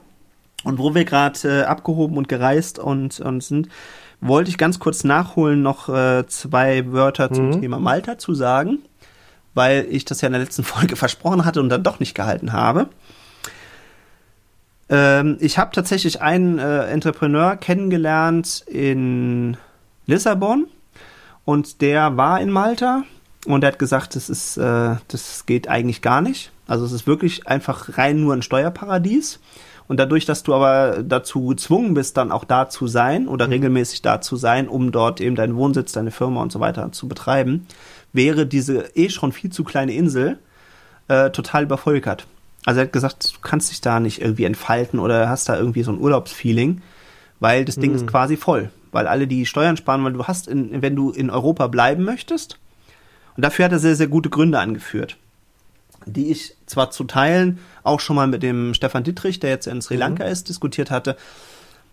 Und wo wir gerade äh, abgehoben und gereist und, und sind, wollte ich ganz kurz nachholen, noch äh, zwei Wörter zum mhm. Thema Malta zu sagen weil ich das ja in der letzten Folge versprochen hatte und dann doch nicht gehalten habe. Ähm, ich habe tatsächlich einen äh, Entrepreneur kennengelernt in Lissabon und der war in Malta und er hat gesagt, das ist, äh, das geht eigentlich gar nicht. Also es ist wirklich einfach rein nur ein Steuerparadies. Und dadurch, dass du aber dazu gezwungen bist, dann auch da zu sein oder mhm. regelmäßig da zu sein, um dort eben deinen Wohnsitz, deine Firma und so weiter zu betreiben, wäre diese eh schon viel zu kleine Insel äh, total übervölkert. Also er hat gesagt, du kannst dich da nicht irgendwie entfalten oder hast da irgendwie so ein Urlaubsfeeling, weil das Ding mhm. ist quasi voll. Weil alle die Steuern sparen, weil du hast, in, wenn du in Europa bleiben möchtest, und dafür hat er sehr, sehr gute Gründe angeführt. die ich zwar zu Teilen auch schon mal mit dem Stefan Dittrich, der jetzt in Sri Lanka mhm. ist, diskutiert hatte.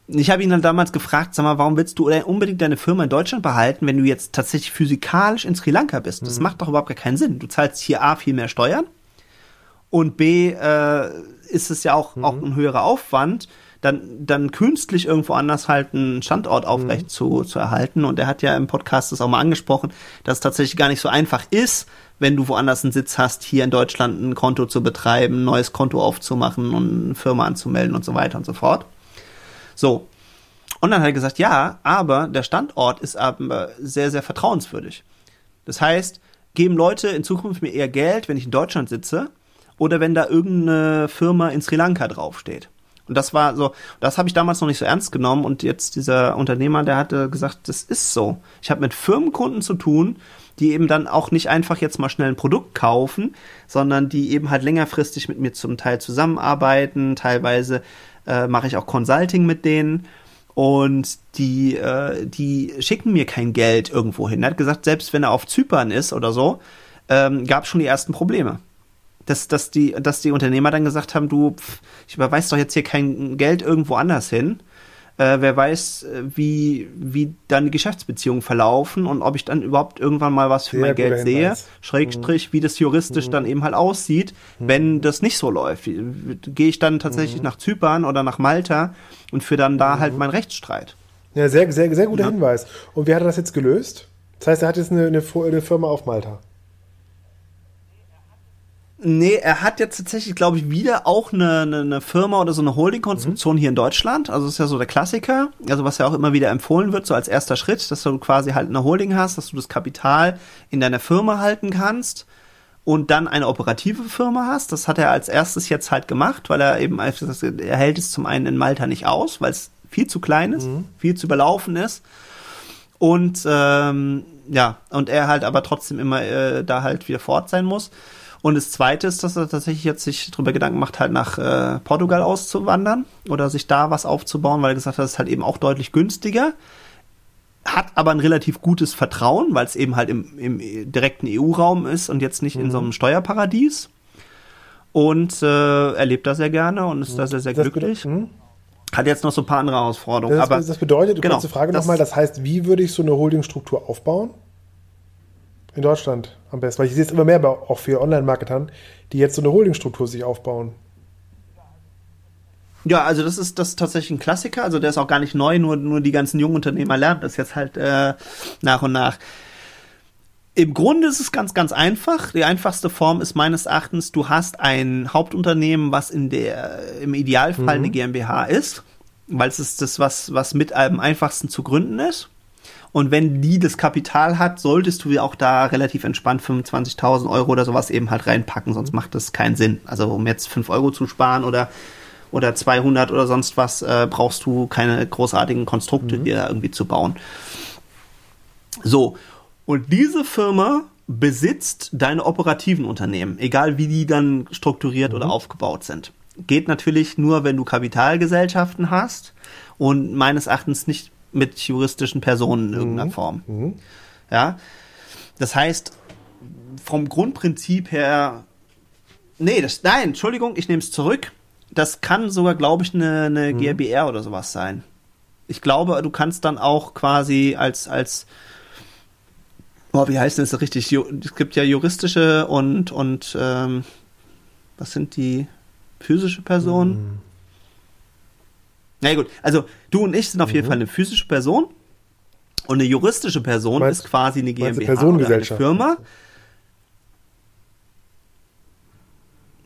Ich habe ihn dann damals gefragt, sag mal, warum willst du unbedingt deine Firma in Deutschland behalten, wenn du jetzt tatsächlich physikalisch in Sri Lanka bist? Das mhm. macht doch überhaupt gar keinen Sinn. Du zahlst hier A viel mehr Steuern und B äh, ist es ja auch, mhm. auch ein höherer Aufwand, dann, dann künstlich irgendwo anders halt einen Standort aufrecht mhm. zu, zu erhalten. Und er hat ja im Podcast das auch mal angesprochen, dass es tatsächlich gar nicht so einfach ist, wenn du woanders einen Sitz hast, hier in Deutschland ein Konto zu betreiben, ein neues Konto aufzumachen und eine Firma anzumelden und so weiter und so fort. So. Und dann hat er gesagt, ja, aber der Standort ist aber sehr, sehr vertrauenswürdig. Das heißt, geben Leute in Zukunft mir eher Geld, wenn ich in Deutschland sitze, oder wenn da irgendeine Firma in Sri Lanka draufsteht. Und das war so, das habe ich damals noch nicht so ernst genommen und jetzt dieser Unternehmer, der hatte gesagt, das ist so. Ich habe mit Firmenkunden zu tun, die eben dann auch nicht einfach jetzt mal schnell ein Produkt kaufen, sondern die eben halt längerfristig mit mir zum Teil zusammenarbeiten. Teilweise äh, mache ich auch Consulting mit denen und die, äh, die schicken mir kein Geld irgendwo hin. Er hat gesagt, selbst wenn er auf Zypern ist oder so, ähm, gab es schon die ersten Probleme dass, dass, die, dass die Unternehmer dann gesagt haben, du, pff, ich überweise doch jetzt hier kein Geld irgendwo anders hin. Äh, wer weiß, äh, wie, wie dann die Geschäftsbeziehungen verlaufen und ob ich dann überhaupt irgendwann mal was für Sehr mein Geld sehe. Hinweis. Schrägstrich, mhm. wie das juristisch mhm. dann eben halt aussieht, mhm. wenn das nicht so läuft. Gehe ich dann tatsächlich mhm. nach Zypern oder nach Malta und führe dann da halt mhm. meinen Rechtsstreit. Ja, sehr, sehr, sehr guter ja. Hinweis. Und wie hat er das jetzt gelöst? Das heißt, er hat jetzt eine, eine, eine Firma auf Malta. Nee, er hat jetzt tatsächlich, glaube ich, wieder auch eine, eine, eine Firma oder so eine Holding-Konstruktion mhm. hier in Deutschland. Also ist ja so der Klassiker, also was ja auch immer wieder empfohlen wird, so als erster Schritt, dass du quasi halt eine Holding hast, dass du das Kapital in deiner Firma halten kannst und dann eine operative Firma hast. Das hat er als erstes jetzt halt gemacht, weil er eben, er hält es zum einen in Malta nicht aus, weil es viel zu klein ist, mhm. viel zu überlaufen ist. Und ähm, ja, und er halt aber trotzdem immer äh, da halt wieder fort sein muss. Und das Zweite ist, dass er tatsächlich jetzt sich darüber Gedanken macht, halt nach äh, Portugal auszuwandern oder sich da was aufzubauen, weil er gesagt hat, das ist halt eben auch deutlich günstiger. Hat aber ein relativ gutes Vertrauen, weil es eben halt im, im direkten EU-Raum ist und jetzt nicht mhm. in so einem Steuerparadies. Und äh, er lebt da sehr gerne und ist mhm. da sehr, sehr glücklich. Mhm. Hat jetzt noch so ein paar andere Herausforderungen. Das, aber das bedeutet, genau, kurze Frage nochmal, das heißt, wie würde ich so eine Holdingstruktur aufbauen? In Deutschland am besten. Weil ich sehe es immer mehr auch für Online-Marketern, die jetzt so eine Holdingstruktur sich aufbauen. Ja, also das ist das ist tatsächlich ein Klassiker. Also der ist auch gar nicht neu, nur, nur die ganzen jungen Unternehmer lernen das jetzt halt äh, nach und nach. Im Grunde ist es ganz, ganz einfach. Die einfachste Form ist meines Erachtens, du hast ein Hauptunternehmen, was in der, im Idealfall mhm. eine GmbH ist, weil es ist das, was, was mit am einfachsten zu gründen ist. Und wenn die das Kapital hat, solltest du auch da relativ entspannt 25.000 Euro oder sowas eben halt reinpacken, sonst macht das keinen Sinn. Also um jetzt 5 Euro zu sparen oder oder 200 oder sonst was, äh, brauchst du keine großartigen Konstrukte mhm. dir irgendwie zu bauen. So, und diese Firma besitzt deine operativen Unternehmen, egal wie die dann strukturiert mhm. oder aufgebaut sind. Geht natürlich nur, wenn du Kapitalgesellschaften hast und meines Erachtens nicht mit juristischen Personen in irgendeiner mhm. Form. Mhm. Ja. Das heißt, vom Grundprinzip her, nee, das, nein, Entschuldigung, ich nehme es zurück. Das kann sogar, glaube ich, eine, eine mhm. GmbR oder sowas sein. Ich glaube, du kannst dann auch quasi als, als, oh, wie heißt das richtig? Es gibt ja juristische und, und, ähm, was sind die physische Personen? Mhm. Na gut, also du und ich sind auf mhm. jeden Fall eine physische Person und eine juristische Person meinst, ist quasi eine GmbH oder eine Firma.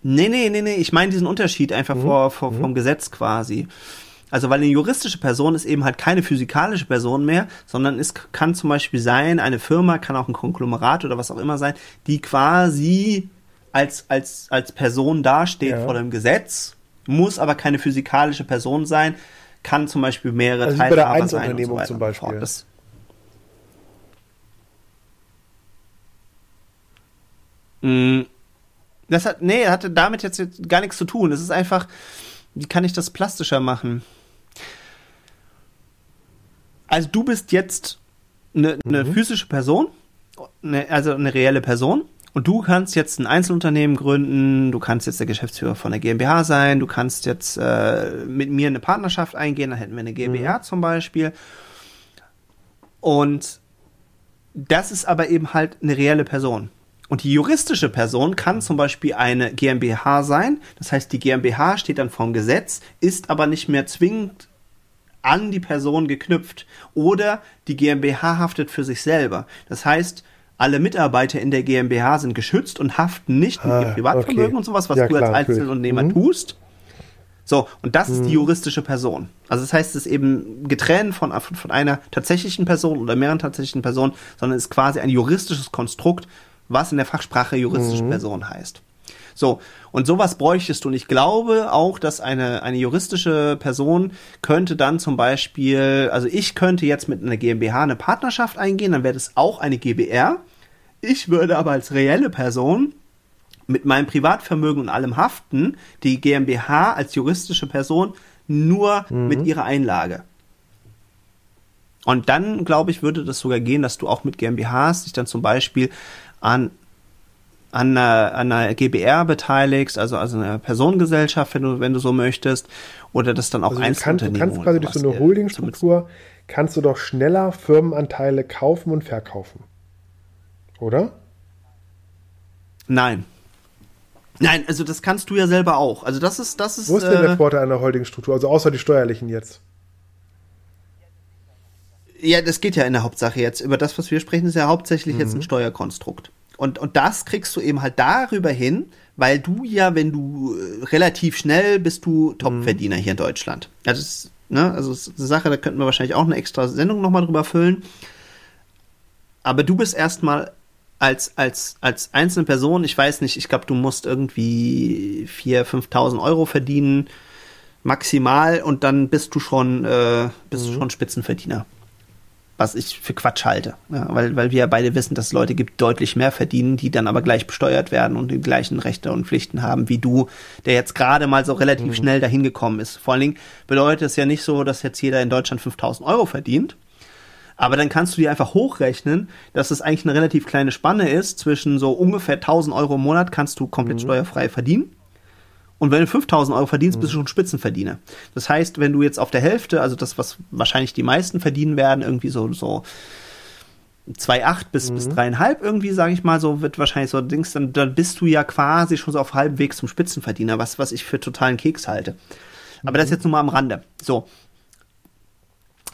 Nee, nee, nee, nee, ich meine diesen Unterschied einfach mhm. vor, vor, vom mhm. Gesetz quasi. Also weil eine juristische Person ist eben halt keine physikalische Person mehr, sondern es kann zum Beispiel sein, eine Firma kann auch ein Konglomerat oder was auch immer sein, die quasi als, als, als Person dasteht ja. vor dem Gesetz muss aber keine physikalische Person sein, kann zum Beispiel mehrere also Teilhaber bei der Einzelunternehmung so zum Beispiel. Das, mm, das hat, nee, hatte damit jetzt, jetzt gar nichts zu tun. Es ist einfach, wie kann ich das plastischer machen? Also du bist jetzt eine, eine mhm. physische Person, eine, also eine reelle Person, Und du kannst jetzt ein Einzelunternehmen gründen, du kannst jetzt der Geschäftsführer von der GmbH sein, du kannst jetzt äh, mit mir eine Partnerschaft eingehen, dann hätten wir eine GmbH mhm. zum Beispiel. Und das ist aber eben halt eine reelle Person. Und die juristische Person kann zum Beispiel eine GmbH sein. Das heißt, die GmbH steht dann vom Gesetz, ist aber nicht mehr zwingend an die Person geknüpft. Oder die GmbH haftet für sich selber. Das heißt, alle Mitarbeiter in der GmbH sind geschützt und haften nicht ah, mit ihr Privatvermögen okay. und sowas, was ja, du klar, als Einzelunternehmer mhm. tust. So, und das mhm. ist die mhm. juristische Person. Also das heißt, es ist eben getrennt von, von einer tatsächlichen Person oder mehreren tatsächlichen Personen, sondern es ist quasi ein juristisches Konstrukt, was in der Fachsprache juristische mhm. Person heißt. So, und sowas bräuchtest du. Und ich glaube auch, dass eine, eine juristische Person könnte dann zum Beispiel, also ich könnte jetzt mit einer GmbH eine Partnerschaft eingehen, dann wäre das auch eine GBR. Ich würde aber als reelle Person mit meinem Privatvermögen und allem haften, die GmbH als juristische Person nur mhm. mit ihrer Einlage. Und dann, glaube ich, würde das sogar gehen, dass du auch mit GmbHs dich dann zum Beispiel an an einer, an einer GBR beteiligst, also, also einer Personengesellschaft, wenn du, wenn du so möchtest, oder das dann auch also Einzelunternehmen. Du kannst, quasi durch so eine Holdingstruktur kannst du doch schneller Firmenanteile kaufen und verkaufen. Oder? Nein. Nein, also das kannst du ja selber auch. Also das ist, das ist. Wo ist denn der äh, Vorteil einer Holdingstruktur? Also außer die steuerlichen jetzt. Ja, das geht ja in der Hauptsache jetzt. Über das, was wir sprechen, ist ja hauptsächlich mhm. jetzt ein mhm. Steuerkonstrukt. Und, und das kriegst du eben halt darüber hin, weil du ja, wenn du äh, relativ schnell bist du Topverdiener mhm. hier in Deutschland. Also, das ist, ne, also das ist eine Sache, da könnten wir wahrscheinlich auch eine extra Sendung nochmal drüber füllen. Aber du bist erstmal als, als, als einzelne Person, ich weiß nicht, ich glaube, du musst irgendwie 4.000, 5.000 Euro verdienen, maximal, und dann bist du schon, äh, bist mhm. du schon Spitzenverdiener was ich für Quatsch halte. Ja, weil, weil wir ja beide wissen, dass es Leute gibt, die deutlich mehr verdienen, die dann aber gleich besteuert werden und die gleichen Rechte und Pflichten haben wie du, der jetzt gerade mal so relativ mhm. schnell dahin gekommen ist. Vor allen Dingen bedeutet es ja nicht so, dass jetzt jeder in Deutschland 5000 Euro verdient. Aber dann kannst du dir einfach hochrechnen, dass es eigentlich eine relativ kleine Spanne ist. Zwischen so ungefähr 1000 Euro im Monat kannst du komplett mhm. steuerfrei verdienen. Und wenn du 5000 Euro verdienst, bist du mhm. schon Spitzenverdiener. Das heißt, wenn du jetzt auf der Hälfte, also das, was wahrscheinlich die meisten verdienen werden, irgendwie so, so 2,8 bis, mhm. bis 3,5 irgendwie, sage ich mal, so wird wahrscheinlich so Dings, dann, dann bist du ja quasi schon so auf halbem Weg zum Spitzenverdiener, was, was ich für totalen Keks halte. Aber mhm. das jetzt nur mal am Rande. So.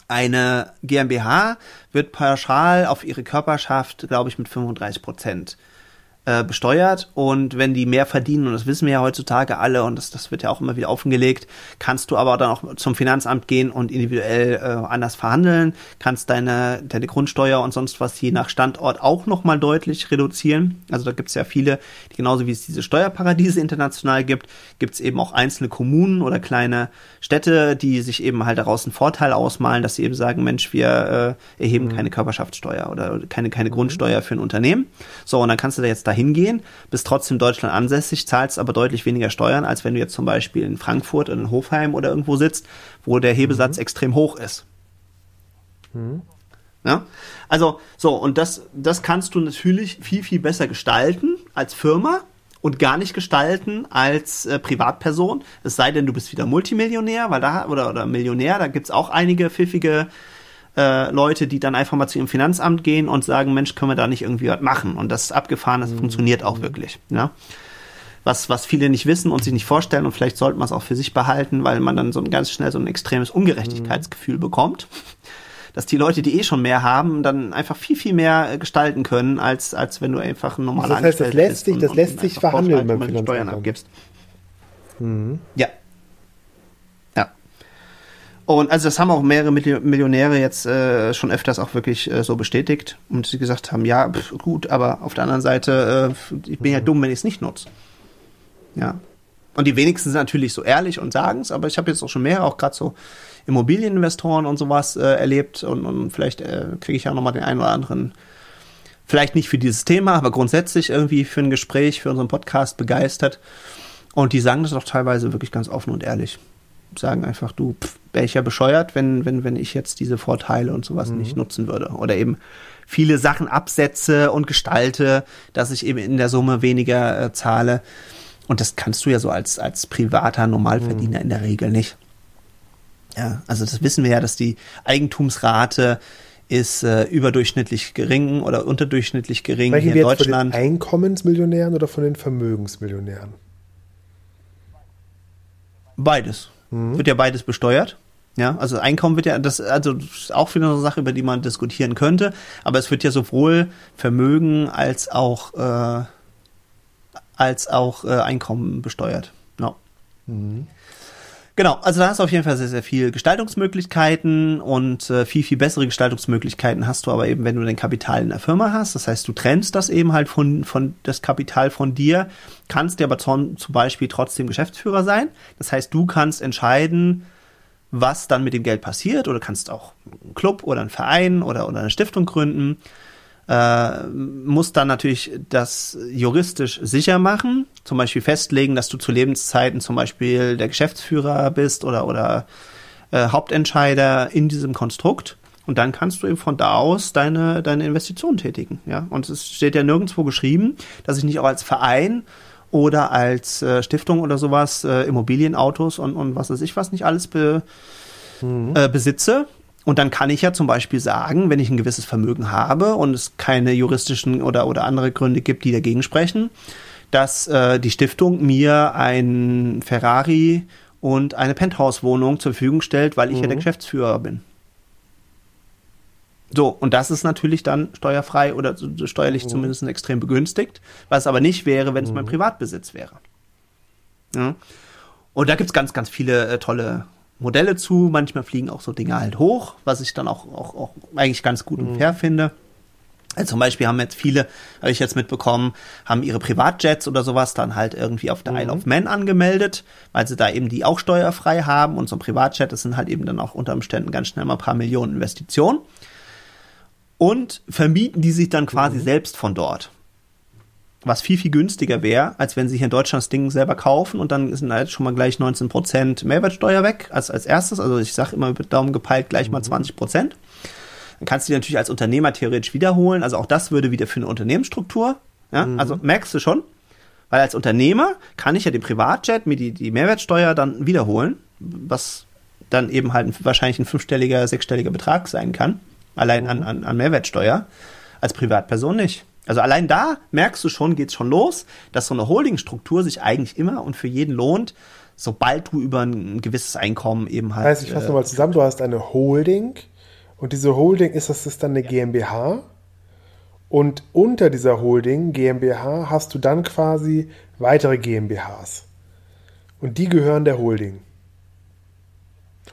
Eine GmbH wird pauschal auf ihre Körperschaft, glaube ich, mit 35 Prozent äh, besteuert und wenn die mehr verdienen, und das wissen wir ja heutzutage alle und das, das wird ja auch immer wieder offengelegt, kannst du aber dann auch zum Finanzamt gehen und individuell äh, anders verhandeln, kannst deine, deine Grundsteuer und sonst was je nach Standort auch nochmal deutlich reduzieren. Also da gibt es ja viele, die genauso wie es diese Steuerparadiese international gibt, gibt es eben auch einzelne Kommunen oder kleine Städte, die sich eben halt daraus einen Vorteil ausmalen, dass sie eben sagen, Mensch, wir äh, erheben mhm. keine Körperschaftssteuer oder keine, keine mhm. Grundsteuer für ein Unternehmen. So, und dann kannst du da jetzt da hingehen, bist trotzdem Deutschland ansässig, zahlst aber deutlich weniger Steuern, als wenn du jetzt zum Beispiel in Frankfurt oder in Hofheim oder irgendwo sitzt, wo der Hebesatz mhm. extrem hoch ist. Mhm. Ja? Also, so, und das, das kannst du natürlich viel, viel besser gestalten als Firma und gar nicht gestalten als äh, Privatperson. Es sei denn, du bist wieder Multimillionär, weil da, oder, oder Millionär, da gibt's auch einige pfiffige äh, Leute, die dann einfach mal zu ihrem Finanzamt gehen und sagen, Mensch, können wir da nicht irgendwie was machen? Und das ist abgefahren, das mhm. funktioniert auch wirklich. Ja? Was, was viele nicht wissen und sich nicht vorstellen und vielleicht sollte man es auch für sich behalten, weil man dann so ein ganz schnell so ein extremes Ungerechtigkeitsgefühl mhm. bekommt. Dass die Leute, die eh schon mehr haben, dann einfach viel, viel mehr äh, gestalten können, als, als wenn du einfach ein normaler also Das heißt, das lässt sich, das lässt sich verhandeln, wenn du Steuern abgibst. Mhm. Ja, und also das haben auch mehrere Millionäre jetzt äh, schon öfters auch wirklich äh, so bestätigt und sie gesagt haben, ja, pf, gut, aber auf der anderen Seite, äh, ich bin ja dumm, wenn ich es nicht nutze. Ja. Und die wenigsten sind natürlich so ehrlich und sagen es, aber ich habe jetzt auch schon mehrere, auch gerade so Immobilieninvestoren und sowas äh, erlebt und, und vielleicht äh, kriege ich ja nochmal den einen oder anderen, vielleicht nicht für dieses Thema, aber grundsätzlich irgendwie für ein Gespräch, für unseren Podcast begeistert. Und die sagen das auch teilweise wirklich ganz offen und ehrlich sagen einfach, du, wäre ich ja bescheuert, wenn, wenn, wenn ich jetzt diese Vorteile und sowas mhm. nicht nutzen würde. Oder eben viele Sachen absetze und gestalte, dass ich eben in der Summe weniger äh, zahle. Und das kannst du ja so als, als privater Normalverdiener mhm. in der Regel nicht. Ja, also das wissen wir ja, dass die Eigentumsrate ist äh, überdurchschnittlich gering oder unterdurchschnittlich gering Sprechen hier in Deutschland. Von den Einkommensmillionären oder von den Vermögensmillionären? Beides. Mhm. Wird ja beides besteuert. Ja, also Einkommen wird ja, das, also das auch wieder eine Sache, über die man diskutieren könnte, aber es wird ja sowohl Vermögen als auch, äh, als auch äh, Einkommen besteuert. No. Mhm. Genau, also da hast du auf jeden Fall sehr, sehr viel Gestaltungsmöglichkeiten und äh, viel, viel bessere Gestaltungsmöglichkeiten hast du aber eben, wenn du dein Kapital in der Firma hast. Das heißt, du trennst das eben halt von, von das Kapital von dir, kannst dir aber zum, zum Beispiel trotzdem Geschäftsführer sein. Das heißt, du kannst entscheiden, was dann mit dem Geld passiert oder kannst auch einen Club oder einen Verein oder, oder eine Stiftung gründen äh, muss dann natürlich das juristisch sicher machen, zum Beispiel festlegen, dass du zu Lebenszeiten zum Beispiel der Geschäftsführer bist oder, oder äh, Hauptentscheider in diesem Konstrukt. Und dann kannst du eben von da aus deine, deine Investitionen tätigen. Ja? Und es steht ja nirgendwo geschrieben, dass ich nicht auch als Verein oder als äh, Stiftung oder sowas äh, Immobilienautos und, und was weiß ich was nicht alles be, mhm. äh, besitze. Und dann kann ich ja zum Beispiel sagen, wenn ich ein gewisses Vermögen habe und es keine juristischen oder, oder andere Gründe gibt, die dagegen sprechen, dass äh, die Stiftung mir ein Ferrari und eine Penthouse-Wohnung zur Verfügung stellt, weil ich mhm. ja der mhm. Geschäftsführer bin. So, und das ist natürlich dann steuerfrei oder steuerlich mhm. zumindest extrem begünstigt, was aber nicht wäre, wenn es mein mhm. Privatbesitz wäre. Ja. Und da gibt's ganz, ganz viele äh, tolle Modelle zu. Manchmal fliegen auch so Dinge halt hoch, was ich dann auch, auch, auch eigentlich ganz gut und mhm. fair finde. Also zum Beispiel haben jetzt viele, habe ich jetzt mitbekommen, haben ihre Privatjets oder sowas dann halt irgendwie auf der mhm. Isle of Man angemeldet, weil sie da eben die auch steuerfrei haben und so ein Privatjet, das sind halt eben dann auch unter Umständen ganz schnell mal ein paar Millionen Investitionen. Und vermieten die sich dann quasi mhm. selbst von dort was viel, viel günstiger wäre, als wenn sie hier in Deutschland das Ding selber kaufen und dann sind halt schon mal gleich 19% Mehrwertsteuer weg, als, als erstes. Also ich sage immer mit Daumen gepeilt gleich mal 20%. Mhm. Dann kannst du die natürlich als Unternehmer theoretisch wiederholen. Also auch das würde wieder für eine Unternehmensstruktur. Ja? Mhm. Also merkst du schon, weil als Unternehmer kann ich ja den Privatjet mir die, die Mehrwertsteuer dann wiederholen, was dann eben halt wahrscheinlich ein fünfstelliger, sechsstelliger Betrag sein kann, allein an, an, an Mehrwertsteuer. Als Privatperson nicht. Also allein da merkst du schon, geht's schon los, dass so eine Holdingstruktur sich eigentlich immer und für jeden lohnt, sobald du über ein gewisses Einkommen eben halt. Heißt, ich fasse äh, nochmal zusammen, du hast eine Holding und diese Holding ist das ist dann eine GmbH und unter dieser Holding GmbH hast du dann quasi weitere GmbHs und die gehören der Holding.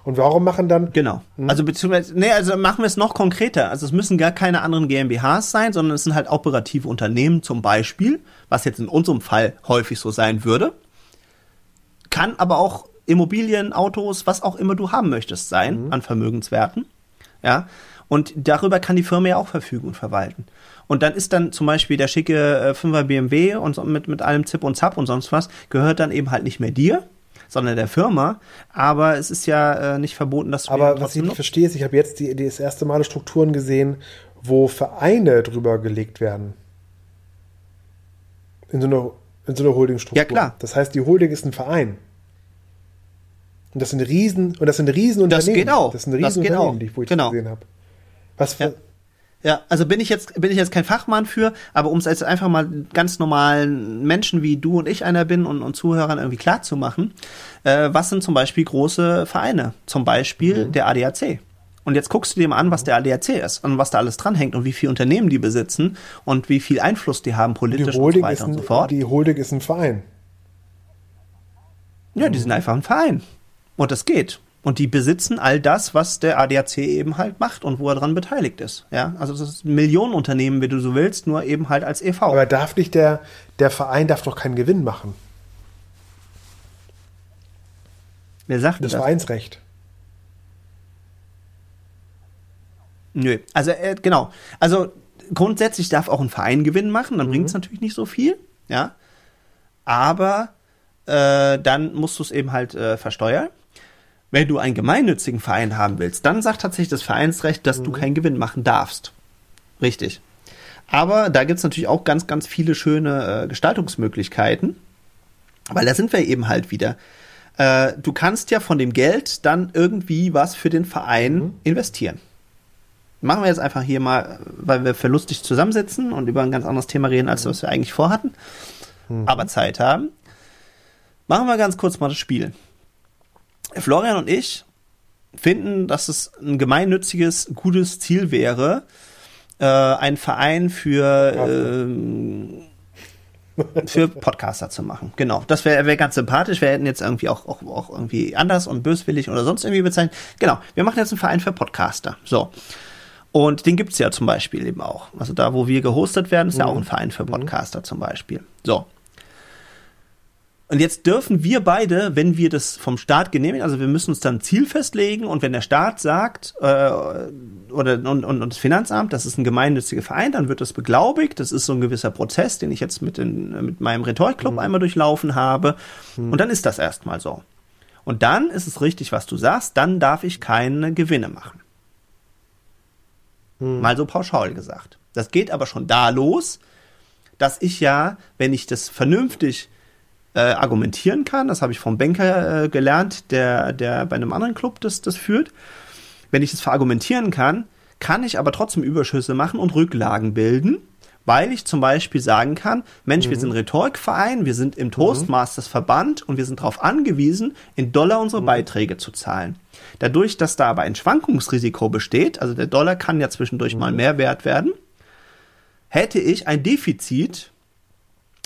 Und warum machen dann. Genau. Hm? Also beziehungsweise, nee, also machen wir es noch konkreter. Also es müssen gar keine anderen GmbHs sein, sondern es sind halt operative Unternehmen zum Beispiel, was jetzt in unserem Fall häufig so sein würde. Kann aber auch Immobilien, Autos, was auch immer du haben möchtest sein mhm. an Vermögenswerten. Ja. Und darüber kann die Firma ja auch verfügen und verwalten. Und dann ist dann zum Beispiel der schicke 5er äh, BMW und so mit, mit allem Zip und Zap und sonst was, gehört dann eben halt nicht mehr dir, sondern der Firma. Aber es ist ja äh, nicht verboten, dass du. Aber was ich nicht verstehe, ist, ich habe jetzt die, die das erste Mal Strukturen gesehen, wo Vereine drüber gelegt werden. In so einer, in so einer Holdingstruktur. Ja, klar. Das heißt, die Holding ist ein Verein. Und das sind Riesen, und das sind Riesenunternehmen. Das geht auch. Das sind Riesenunternehmen, die ich, wo ich genau. gesehen habe. Was für, ja. Ja, also bin ich jetzt bin ich jetzt kein Fachmann für, aber um es jetzt einfach mal ganz normalen Menschen wie du und ich einer bin und, und Zuhörern irgendwie klar zu machen, äh, was sind zum Beispiel große Vereine? Zum Beispiel mhm. der ADAC. Und jetzt guckst du dir mal an, was der ADAC ist und was da alles dranhängt und wie viele Unternehmen die besitzen und wie viel Einfluss die haben politisch die und so weiter ein, und so fort. Die Holding ist ein Verein. Ja, die sind einfach ein Verein. Und das geht. Und die besitzen all das, was der ADAC eben halt macht und wo er dran beteiligt ist. Ja, also das ist ein Millionenunternehmen, wie du so willst, nur eben halt als EV. Aber darf nicht der, der Verein darf doch keinen Gewinn machen. Wer sagt das? Das Vereinsrecht. Nö, also äh, genau. Also grundsätzlich darf auch ein Verein Gewinn machen, dann mhm. bringt es natürlich nicht so viel, ja. Aber äh, dann musst du es eben halt äh, versteuern. Wenn du einen gemeinnützigen Verein haben willst, dann sagt tatsächlich das Vereinsrecht, dass mhm. du keinen Gewinn machen darfst. Richtig. Aber da gibt es natürlich auch ganz, ganz viele schöne äh, Gestaltungsmöglichkeiten, weil da sind wir eben halt wieder. Äh, du kannst ja von dem Geld dann irgendwie was für den Verein mhm. investieren. Machen wir jetzt einfach hier mal, weil wir verlustig zusammensitzen und über ein ganz anderes Thema reden, als mhm. was wir eigentlich vorhatten, mhm. aber Zeit haben. Machen wir ganz kurz mal das Spiel. Florian und ich finden, dass es ein gemeinnütziges, gutes Ziel wäre, äh, einen Verein für, äh, für Podcaster zu machen. Genau. Das wäre wär ganz sympathisch. Wir hätten jetzt irgendwie auch, auch, auch irgendwie anders und böswillig oder sonst irgendwie bezeichnet. Genau. Wir machen jetzt einen Verein für Podcaster. So. Und den gibt's ja zum Beispiel eben auch. Also da, wo wir gehostet werden, ist mhm. ja auch ein Verein für. Podcaster mhm. zum Beispiel. So. Und jetzt dürfen wir beide, wenn wir das vom Staat genehmigen, also wir müssen uns dann ein Ziel festlegen und wenn der Staat sagt, äh, oder und, und, und das Finanzamt, das ist ein gemeinnütziger Verein, dann wird das beglaubigt. Das ist so ein gewisser Prozess, den ich jetzt mit, den, mit meinem Rhetorikclub mhm. einmal durchlaufen habe. Mhm. Und dann ist das erstmal so. Und dann ist es richtig, was du sagst, dann darf ich keine Gewinne machen. Mhm. Mal so pauschal gesagt. Das geht aber schon da los, dass ich ja, wenn ich das vernünftig äh, argumentieren kann. Das habe ich vom Banker äh, gelernt, der, der bei einem anderen Club das, das führt. Wenn ich das verargumentieren kann, kann ich aber trotzdem Überschüsse machen und Rücklagen bilden, weil ich zum Beispiel sagen kann, Mensch, mhm. wir sind Rhetorikverein, wir sind im Toastmasters Verband und wir sind darauf angewiesen, in Dollar unsere mhm. Beiträge zu zahlen. Dadurch, dass da aber ein Schwankungsrisiko besteht, also der Dollar kann ja zwischendurch mhm. mal mehr wert werden, hätte ich ein Defizit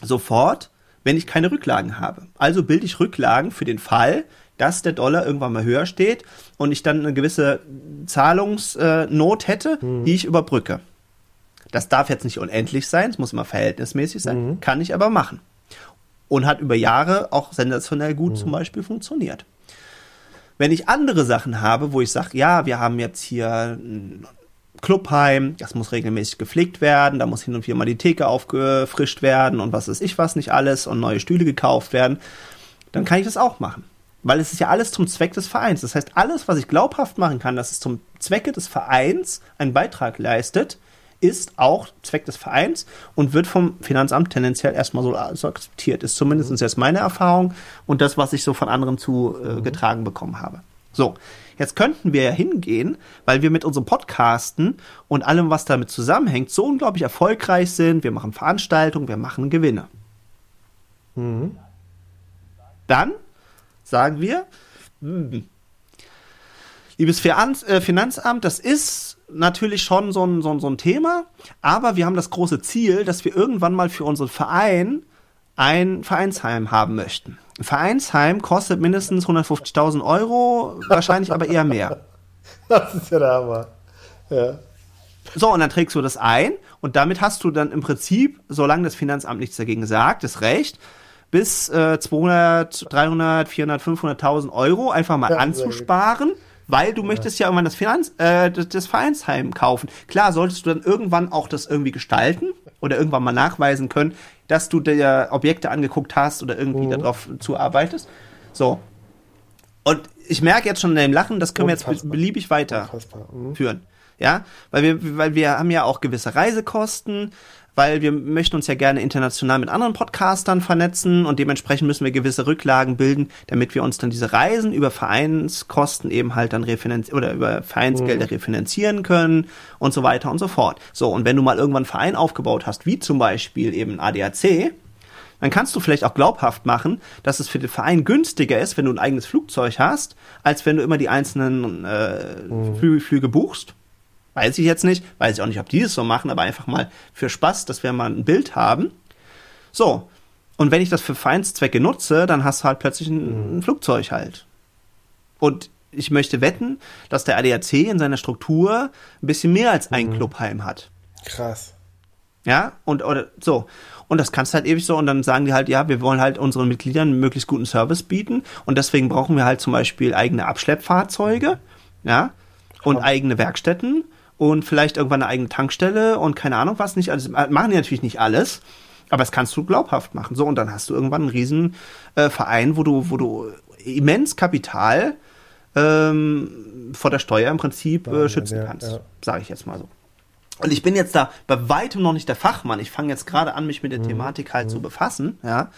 sofort wenn ich keine Rücklagen habe. Also bilde ich Rücklagen für den Fall, dass der Dollar irgendwann mal höher steht und ich dann eine gewisse Zahlungsnot hätte, mhm. die ich überbrücke. Das darf jetzt nicht unendlich sein, es muss immer verhältnismäßig sein, mhm. kann ich aber machen. Und hat über Jahre auch sensationell gut mhm. zum Beispiel funktioniert. Wenn ich andere Sachen habe, wo ich sage, ja, wir haben jetzt hier Clubheim, das muss regelmäßig gepflegt werden, da muss hin und wieder mal die Theke aufgefrischt werden und was weiß ich was nicht alles und neue Stühle gekauft werden, dann kann ich das auch machen. Weil es ist ja alles zum Zweck des Vereins. Das heißt, alles, was ich glaubhaft machen kann, dass es zum Zwecke des Vereins einen Beitrag leistet, ist auch Zweck des Vereins und wird vom Finanzamt tendenziell erstmal so, akzeptiert. Ist zumindest jetzt meine Erfahrung und das, was ich so von anderen zugetragen äh, bekommen habe. So, Jetzt könnten wir ja hingehen, weil wir mit unserem Podcasten und allem, was damit zusammenhängt, so unglaublich erfolgreich sind. Wir machen Veranstaltungen, wir machen Gewinne. Mhm. Dann sagen wir, hm, liebes äh, Finanzamt, das ist natürlich schon so ein, so, ein, so ein Thema, aber wir haben das große Ziel, dass wir irgendwann mal für unseren Verein ein Vereinsheim haben möchten. Ein Vereinsheim kostet mindestens 150.000 Euro, wahrscheinlich aber eher mehr. Das ist ja der Hammer. Ja. So, und dann trägst du das ein und damit hast du dann im Prinzip, solange das Finanzamt nichts dagegen sagt, das Recht, bis äh, 200, 300, 400, 500.000 Euro einfach mal ja, anzusparen weil du ja. möchtest ja irgendwann das Finanz, äh, das, das Vereinsheim kaufen. Klar, solltest du dann irgendwann auch das irgendwie gestalten oder irgendwann mal nachweisen können, dass du dir Objekte angeguckt hast oder irgendwie mhm. darauf zuarbeitest. So. Und ich merke jetzt schon in dem Lachen, das können Unfassbar. wir jetzt beliebig weiterführen. Mhm. Ja, weil wir, weil wir haben ja auch gewisse Reisekosten, weil wir möchten uns ja gerne international mit anderen Podcastern vernetzen und dementsprechend müssen wir gewisse Rücklagen bilden, damit wir uns dann diese Reisen über Vereinskosten eben halt dann refinanzieren oder über Vereinsgelder mhm. refinanzieren können und so weiter und so fort. So, und wenn du mal irgendwann einen Verein aufgebaut hast, wie zum Beispiel eben ADAC, dann kannst du vielleicht auch glaubhaft machen, dass es für den Verein günstiger ist, wenn du ein eigenes Flugzeug hast, als wenn du immer die einzelnen äh, mhm. Flüge, Flüge buchst. Weiß ich jetzt nicht, weiß ich auch nicht, ob die das so machen, aber einfach mal für Spaß, dass wir mal ein Bild haben. So. Und wenn ich das für Feindzwecke nutze, dann hast du halt plötzlich ein, ein mhm. Flugzeug halt. Und ich möchte wetten, dass der ADAC in seiner Struktur ein bisschen mehr als ein mhm. Clubheim hat. Krass. Ja, und oder so. Und das kannst du halt ewig so. Und dann sagen die halt, ja, wir wollen halt unseren Mitgliedern möglichst guten Service bieten. Und deswegen brauchen wir halt zum Beispiel eigene Abschleppfahrzeuge, ja, und eigene Werkstätten und vielleicht irgendwann eine eigene Tankstelle und keine Ahnung was nicht. Also machen die natürlich nicht alles, aber das kannst du glaubhaft machen. So, und dann hast du irgendwann einen riesen äh, Verein, wo du, wo du immens Kapital ähm, vor der Steuer im Prinzip äh, schützen ja, kannst. Ja. Sage ich jetzt mal so. Und ich bin jetzt da bei weitem noch nicht der Fachmann. Ich fange jetzt gerade an, mich mit der mhm. Thematik halt mhm. zu befassen, ja.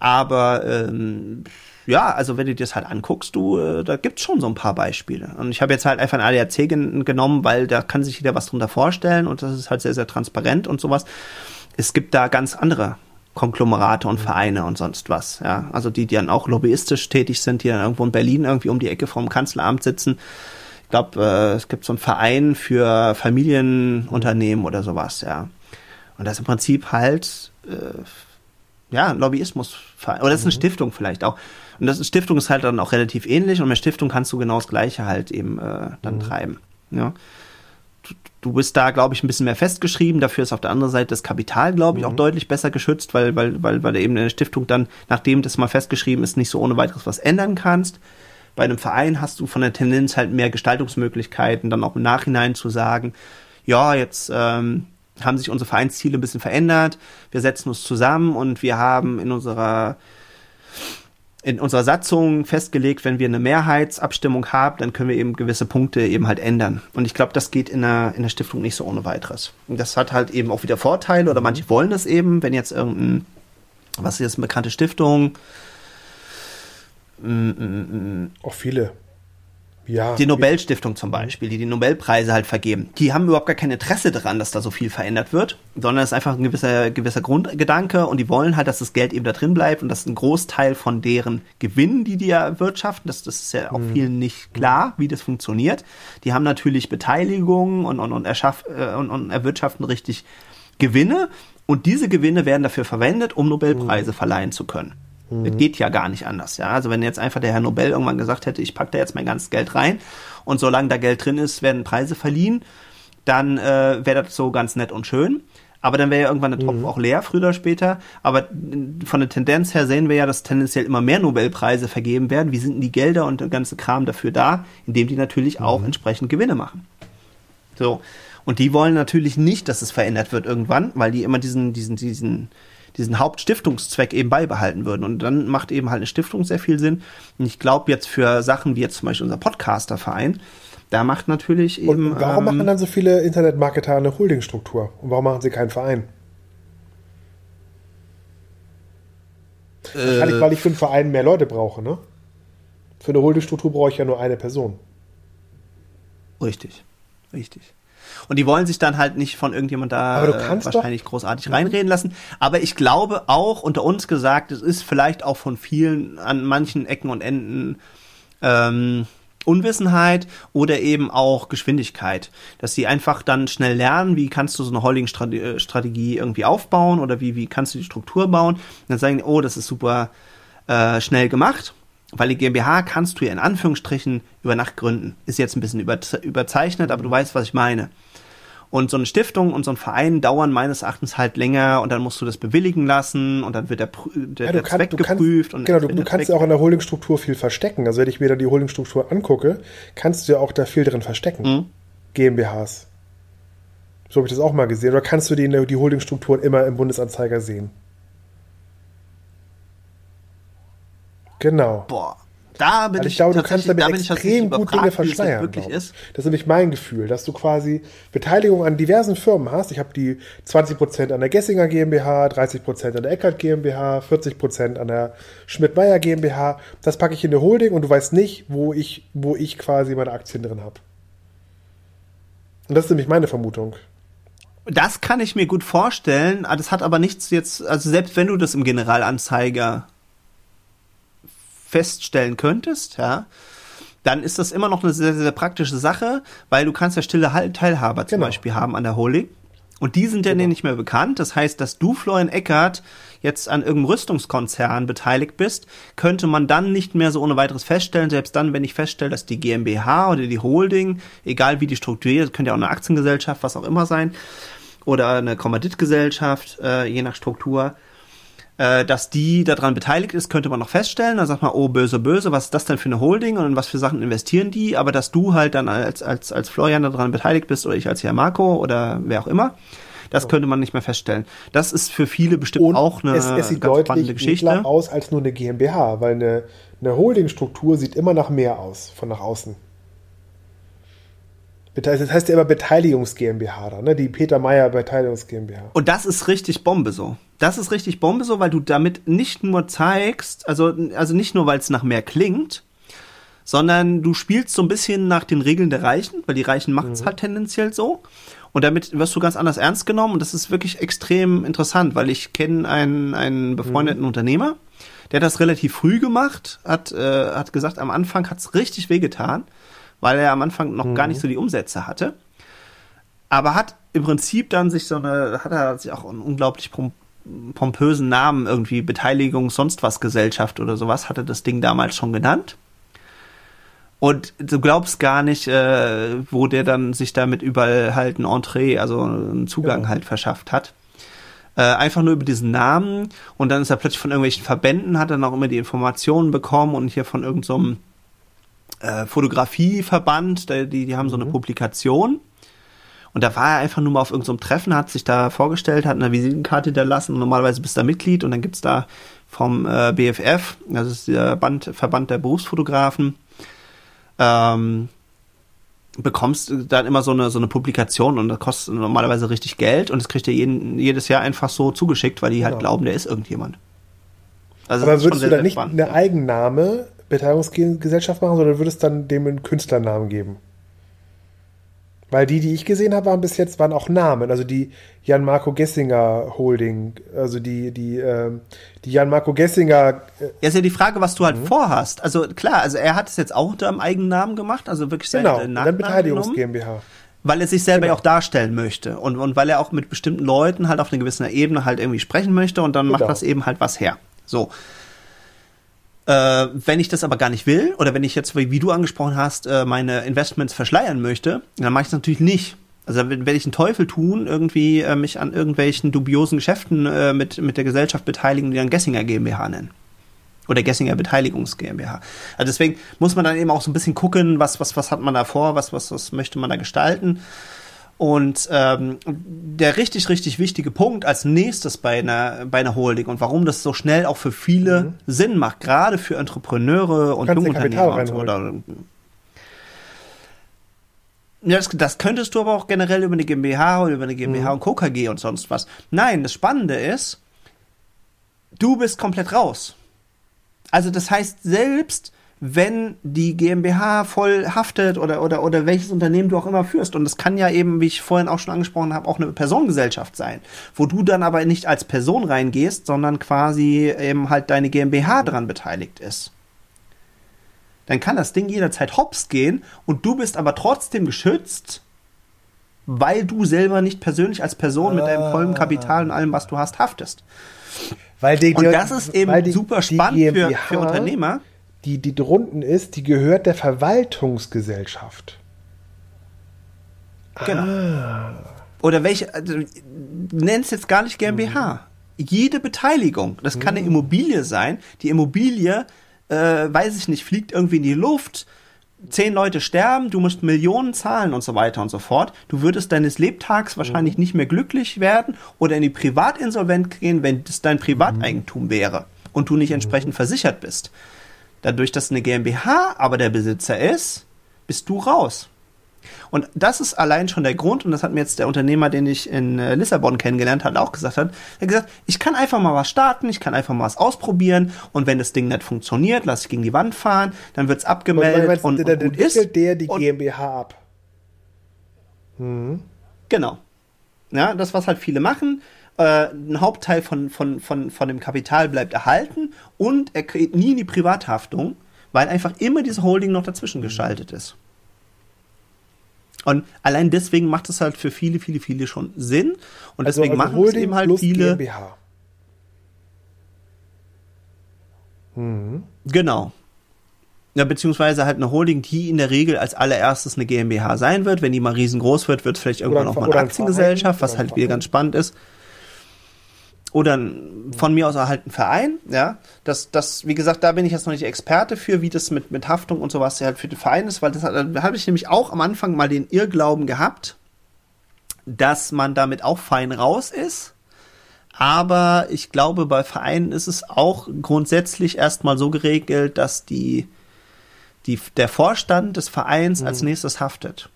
Aber ähm, ja, also wenn du dir das halt anguckst, du, äh, da gibt's schon so ein paar Beispiele. Und ich habe jetzt halt einfach ein ADAC gen genommen, weil da kann sich jeder was drunter vorstellen und das ist halt sehr, sehr transparent und sowas. Es gibt da ganz andere Konglomerate und Vereine und sonst was. Ja, also die, die dann auch lobbyistisch tätig sind, die dann irgendwo in Berlin irgendwie um die Ecke vom Kanzleramt sitzen. Ich glaube, äh, es gibt so einen Verein für Familienunternehmen oder sowas. Ja, und das im Prinzip halt äh, ja Lobbyismus oder das ist eine mhm. Stiftung vielleicht auch. Und das Stiftung ist halt dann auch relativ ähnlich und mit Stiftung kannst du genau das Gleiche halt eben äh, dann mhm. treiben. Ja. Du, du bist da, glaube ich, ein bisschen mehr festgeschrieben. Dafür ist auf der anderen Seite das Kapital, glaube ich, mhm. auch deutlich besser geschützt, weil, weil, weil, weil eben eine Stiftung dann, nachdem das mal festgeschrieben ist, nicht so ohne weiteres was ändern kannst. Bei einem Verein hast du von der Tendenz halt mehr Gestaltungsmöglichkeiten, dann auch im Nachhinein zu sagen, ja, jetzt ähm, haben sich unsere Vereinsziele ein bisschen verändert, wir setzen uns zusammen und wir haben in unserer in unserer Satzung festgelegt, wenn wir eine Mehrheitsabstimmung haben, dann können wir eben gewisse Punkte eben halt ändern. Und ich glaube, das geht in der, in der Stiftung nicht so ohne weiteres. Und das hat halt eben auch wieder Vorteile oder manche wollen es eben, wenn jetzt irgendein, was ist jetzt eine bekannte Stiftung? Mm, mm, mm, auch viele. Ja, die Nobelstiftung zum Beispiel, die die Nobelpreise halt vergeben, die haben überhaupt gar kein Interesse daran, dass da so viel verändert wird, sondern es ist einfach ein gewisser, gewisser Grundgedanke und die wollen halt, dass das Geld eben da drin bleibt und dass ein Großteil von deren Gewinnen, die die erwirtschaften, das, das ist ja auch mhm. vielen nicht klar, wie das funktioniert. Die haben natürlich Beteiligungen und, und, und, erschaff, äh, und, und erwirtschaften richtig Gewinne und diese Gewinne werden dafür verwendet, um Nobelpreise mhm. verleihen zu können. Mhm. Das geht ja gar nicht anders. Ja? Also wenn jetzt einfach der Herr Nobel irgendwann gesagt hätte, ich packe da jetzt mein ganzes Geld rein und solange da Geld drin ist, werden Preise verliehen, dann äh, wäre das so ganz nett und schön. Aber dann wäre ja irgendwann der Topf mhm. auch leer, früher oder später. Aber von der Tendenz her sehen wir ja, dass tendenziell immer mehr Nobelpreise vergeben werden. Wie sind denn die Gelder und der ganze Kram dafür da? Indem die natürlich mhm. auch entsprechend Gewinne machen. So. Und die wollen natürlich nicht, dass es verändert wird irgendwann, weil die immer diesen, diesen, diesen, diesen Hauptstiftungszweck eben beibehalten würden. Und dann macht eben halt eine Stiftung sehr viel Sinn. Und ich glaube jetzt für Sachen wie jetzt zum Beispiel unser Podcasterverein, da macht natürlich eben. Und warum ähm, machen dann so viele Internetmarketer eine Holdingstruktur? Und warum machen sie keinen Verein? Äh, Wahrscheinlich, weil ich für einen Verein mehr Leute brauche, ne? Für eine Holdingstruktur brauche ich ja nur eine Person. Richtig, richtig. Und die wollen sich dann halt nicht von irgendjemand da äh, wahrscheinlich doch. großartig reinreden lassen. Aber ich glaube auch, unter uns gesagt, es ist vielleicht auch von vielen an manchen Ecken und Enden ähm, Unwissenheit oder eben auch Geschwindigkeit, dass sie einfach dann schnell lernen, wie kannst du so eine Holding-Strategie irgendwie aufbauen oder wie, wie kannst du die Struktur bauen. Und dann sagen die, oh, das ist super äh, schnell gemacht weil die GmbH kannst du ja in Anführungsstrichen über Nacht gründen. Ist jetzt ein bisschen überzeichnet, aber du weißt, was ich meine. Und so eine Stiftung und so ein Verein dauern meines Erachtens halt länger und dann musst du das bewilligen lassen und dann wird der, der, ja, der kann, Zweck geprüft. Kannst, genau, du, du kannst ja auch in der Holdingstruktur viel verstecken. Also wenn ich mir da die Holdingstruktur angucke, kannst du ja auch da viel drin verstecken. Mhm. GmbHs. So habe ich das auch mal gesehen. Oder kannst du die, die Holdingstrukturen immer im Bundesanzeiger sehen? Genau. Boah. Da bin also ich, ich glaube, du kannst damit da extrem gut Dinge verschleiern. Das, wirklich ist. das ist nämlich mein Gefühl, dass du quasi Beteiligung an diversen Firmen hast. Ich habe die 20% an der Gessinger GmbH, 30% an der Eckert GmbH, 40% an der Schmidt-Meyer GmbH. Das packe ich in eine Holding und du weißt nicht, wo ich, wo ich quasi meine Aktien drin habe. Und das ist nämlich meine Vermutung. Das kann ich mir gut vorstellen. Das hat aber nichts jetzt, also selbst wenn du das im Generalanzeiger feststellen könntest, ja, dann ist das immer noch eine sehr, sehr praktische Sache, weil du kannst ja stille Teilhaber zum genau. Beispiel haben an der Holding. Und die sind ja genau. nicht mehr bekannt. Das heißt, dass du, Florian Eckert, jetzt an irgendeinem Rüstungskonzern beteiligt bist, könnte man dann nicht mehr so ohne weiteres feststellen. Selbst dann, wenn ich feststelle, dass die GmbH oder die Holding, egal wie die strukturiert, könnte ja auch eine Aktiengesellschaft, was auch immer sein, oder eine Kommanditgesellschaft, äh, je nach Struktur, äh, dass die daran beteiligt ist, könnte man noch feststellen. Da sagt man, oh, böse, böse, was ist das denn für eine Holding und in was für Sachen investieren die? Aber dass du halt dann als, als, als Florian daran beteiligt bist oder ich als Herr Marco oder wer auch immer, Das ja. könnte man nicht mehr feststellen. Das ist für viele bestimmt Und auch eine es, es sieht ganz spannende Geschichte. aus als nur eine GmbH, weil eine, eine Holdingstruktur sieht immer nach mehr aus, von nach außen. Das heißt ja immer Beteiligungs GmbH da, ne? Die Peter Meyer Beteiligungs GmbH. Und das ist richtig Bombe so. Das ist richtig Bombe so, weil du damit nicht nur zeigst, also, also nicht nur, weil es nach mehr klingt, sondern du spielst so ein bisschen nach den Regeln der Reichen, weil die Reichen machen es mhm. halt tendenziell so. Und damit wirst du ganz anders ernst genommen und das ist wirklich extrem interessant, weil ich kenne einen, einen befreundeten mhm. Unternehmer, der hat das relativ früh gemacht, hat, äh, hat gesagt, am Anfang hat's richtig wehgetan, weil er am Anfang noch mhm. gar nicht so die Umsätze hatte. Aber hat im Prinzip dann sich so eine, hat er sich auch einen unglaublich pompösen Namen, irgendwie Beteiligung, sonst was Gesellschaft oder sowas, hatte das Ding damals schon genannt. Und du glaubst gar nicht, äh, wo der dann sich damit überall halt ein Entree, also einen Zugang genau. halt verschafft hat. Äh, einfach nur über diesen Namen und dann ist er plötzlich von irgendwelchen Verbänden, hat dann auch immer die Informationen bekommen und hier von irgendeinem so äh, Fotografieverband, die, die haben so eine mhm. Publikation. Und da war er einfach nur mal auf irgendeinem so Treffen, hat sich da vorgestellt, hat eine Visitenkarte hinterlassen und normalerweise bist du da Mitglied und dann gibt's da vom äh, BFF, das ist der Band, Verband der Berufsfotografen, ähm, bekommst dann immer so eine so eine Publikation und das kostet normalerweise richtig Geld und das kriegt ihr jeden, jedes Jahr einfach so zugeschickt, weil die halt genau. glauben, der ist irgendjemand. Also Aber würdest du dann nicht spannend, eine ja. Eigenname Beteiligungsgesellschaft machen, sondern würdest dann dem einen Künstlernamen geben? Weil die, die ich gesehen habe, waren bis jetzt waren auch Namen. Also die Jan-Marco Gessinger Holding, also die, die, äh, die Jan-Marco Gessinger. Äh ja, ist ja die Frage, was du halt mhm. vorhast. Also klar, also er hat es jetzt auch unter einem eigenen Namen gemacht, also wirklich seine genau, Nachnamen dann Beteiligungs GmbH. Weil er sich selber genau. auch darstellen möchte und, und weil er auch mit bestimmten Leuten halt auf einer gewissen Ebene halt irgendwie sprechen möchte und dann genau. macht das eben halt was her. So. Äh, wenn ich das aber gar nicht will oder wenn ich jetzt, wie du angesprochen hast, äh, meine Investments verschleiern möchte, dann mache ich es natürlich nicht. Also wenn, wenn ich einen Teufel tun, irgendwie äh, mich an irgendwelchen dubiosen Geschäften äh, mit, mit der Gesellschaft beteiligen, die dann Gessinger GmbH nennen. Oder Gessinger Beteiligungs GmbH. Also deswegen muss man dann eben auch so ein bisschen gucken, was, was, was hat man da vor, was, was, was möchte man da gestalten. Und ähm, der richtig, richtig wichtige Punkt als nächstes bei einer, bei einer Holding und warum das so schnell auch für viele mhm. Sinn macht, gerade für Entrepreneure und Jungunternehmer und oder, ja, das, das könntest du aber auch generell über eine GmbH oder über eine GmbH mhm. und Co. KG und sonst was. Nein, das Spannende ist, du bist komplett raus. Also das heißt, selbst wenn die GmbH voll haftet oder, oder, oder welches Unternehmen du auch immer führst. Und das kann ja eben, wie ich vorhin auch schon angesprochen habe, auch eine Personengesellschaft sein, wo du dann aber nicht als Person reingehst, sondern quasi eben halt deine GmbH dran beteiligt ist. Dann kann das Ding jederzeit hops gehen und du bist aber trotzdem geschützt, weil du selber nicht persönlich als Person mit deinem vollen Kapital und allem, was du hast, haftest. Weil die, und das ist eben die, super spannend für, für Unternehmer die, die drunten ist, die gehört der Verwaltungsgesellschaft. Genau. Ah. Oder welche, also, nenn es jetzt gar nicht GmbH. Mhm. Jede Beteiligung, das kann mhm. eine Immobilie sein. Die Immobilie, äh, weiß ich nicht, fliegt irgendwie in die Luft, zehn Leute sterben, du musst Millionen zahlen und so weiter und so fort. Du würdest deines Lebtags wahrscheinlich mhm. nicht mehr glücklich werden oder in die Privatinsolvent gehen, wenn es dein Privateigentum mhm. wäre und du nicht entsprechend mhm. versichert bist. Dadurch, dass eine GmbH aber der Besitzer ist, bist du raus. Und das ist allein schon der Grund, und das hat mir jetzt der Unternehmer, den ich in äh, Lissabon kennengelernt habe, auch gesagt hat. Er hat gesagt, ich kann einfach mal was starten, ich kann einfach mal was ausprobieren und wenn das Ding nicht funktioniert, lasse ich gegen die Wand fahren, dann wird's abgemeldet und, und, und, und ist. der die GmbH ab. Hm. Genau. Ja, das, was halt viele machen, äh, ein Hauptteil von, von, von, von dem Kapital bleibt erhalten und er kriegt nie in die Privathaftung, weil einfach immer diese Holding noch dazwischen geschaltet ist. Und allein deswegen macht es halt für viele, viele, viele schon Sinn. Und also, deswegen also machen es eben halt viele. GmbH. Mhm. Genau. Ja, beziehungsweise halt eine Holding, die in der Regel als allererstes eine GmbH sein wird. Wenn die mal riesengroß wird, wird es vielleicht irgendwann auch mal eine Aktiengesellschaft, was halt wieder ganz spannend ist oder von mir aus halt ein Verein, ja. Das, das, wie gesagt, da bin ich jetzt noch nicht Experte für, wie das mit, mit Haftung und sowas halt für den Verein ist, weil das da habe ich nämlich auch am Anfang mal den Irrglauben gehabt, dass man damit auch fein raus ist. Aber ich glaube, bei Vereinen ist es auch grundsätzlich erstmal so geregelt, dass die, die, der Vorstand des Vereins mhm. als nächstes haftet.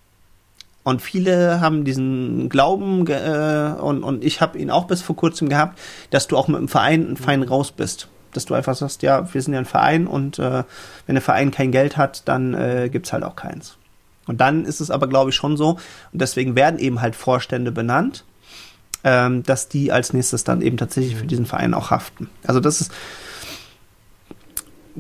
Und viele haben diesen Glauben, äh, und, und ich habe ihn auch bis vor kurzem gehabt, dass du auch mit dem Verein fein raus bist. Dass du einfach sagst, ja, wir sind ja ein Verein und äh, wenn der Verein kein Geld hat, dann äh, gibt's halt auch keins. Und dann ist es aber, glaube ich, schon so, und deswegen werden eben halt Vorstände benannt, ähm, dass die als nächstes dann eben tatsächlich für diesen Verein auch haften. Also das ist,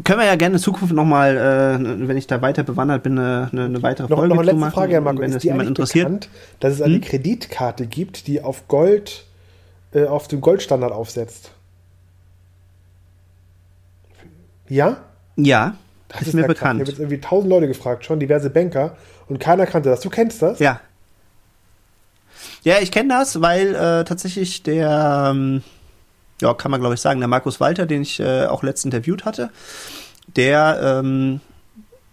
können wir ja gerne in Zukunft nochmal, äh, wenn ich da weiter bewandert bin, eine, eine weitere noch, Folge noch eine letzte machen, Frage, Herr Marco. wenn ist es jemand interessiert. bekannt, dass es eine Hm? Kreditkarte gibt, die auf Gold, äh, auf dem Goldstandard aufsetzt? Ja? Ja, Das ist, mir ja krass. bekannt. Ich habe jetzt irgendwie tausend Leute gefragt, schon diverse Banker, und keiner kannte das. Du kennst das? Ja. Ja, ich kenne das, weil äh, tatsächlich der, ähm, ja, kann man glaube ich sagen, der Markus Walter, den ich äh, auch letzt interviewt hatte, der ähm,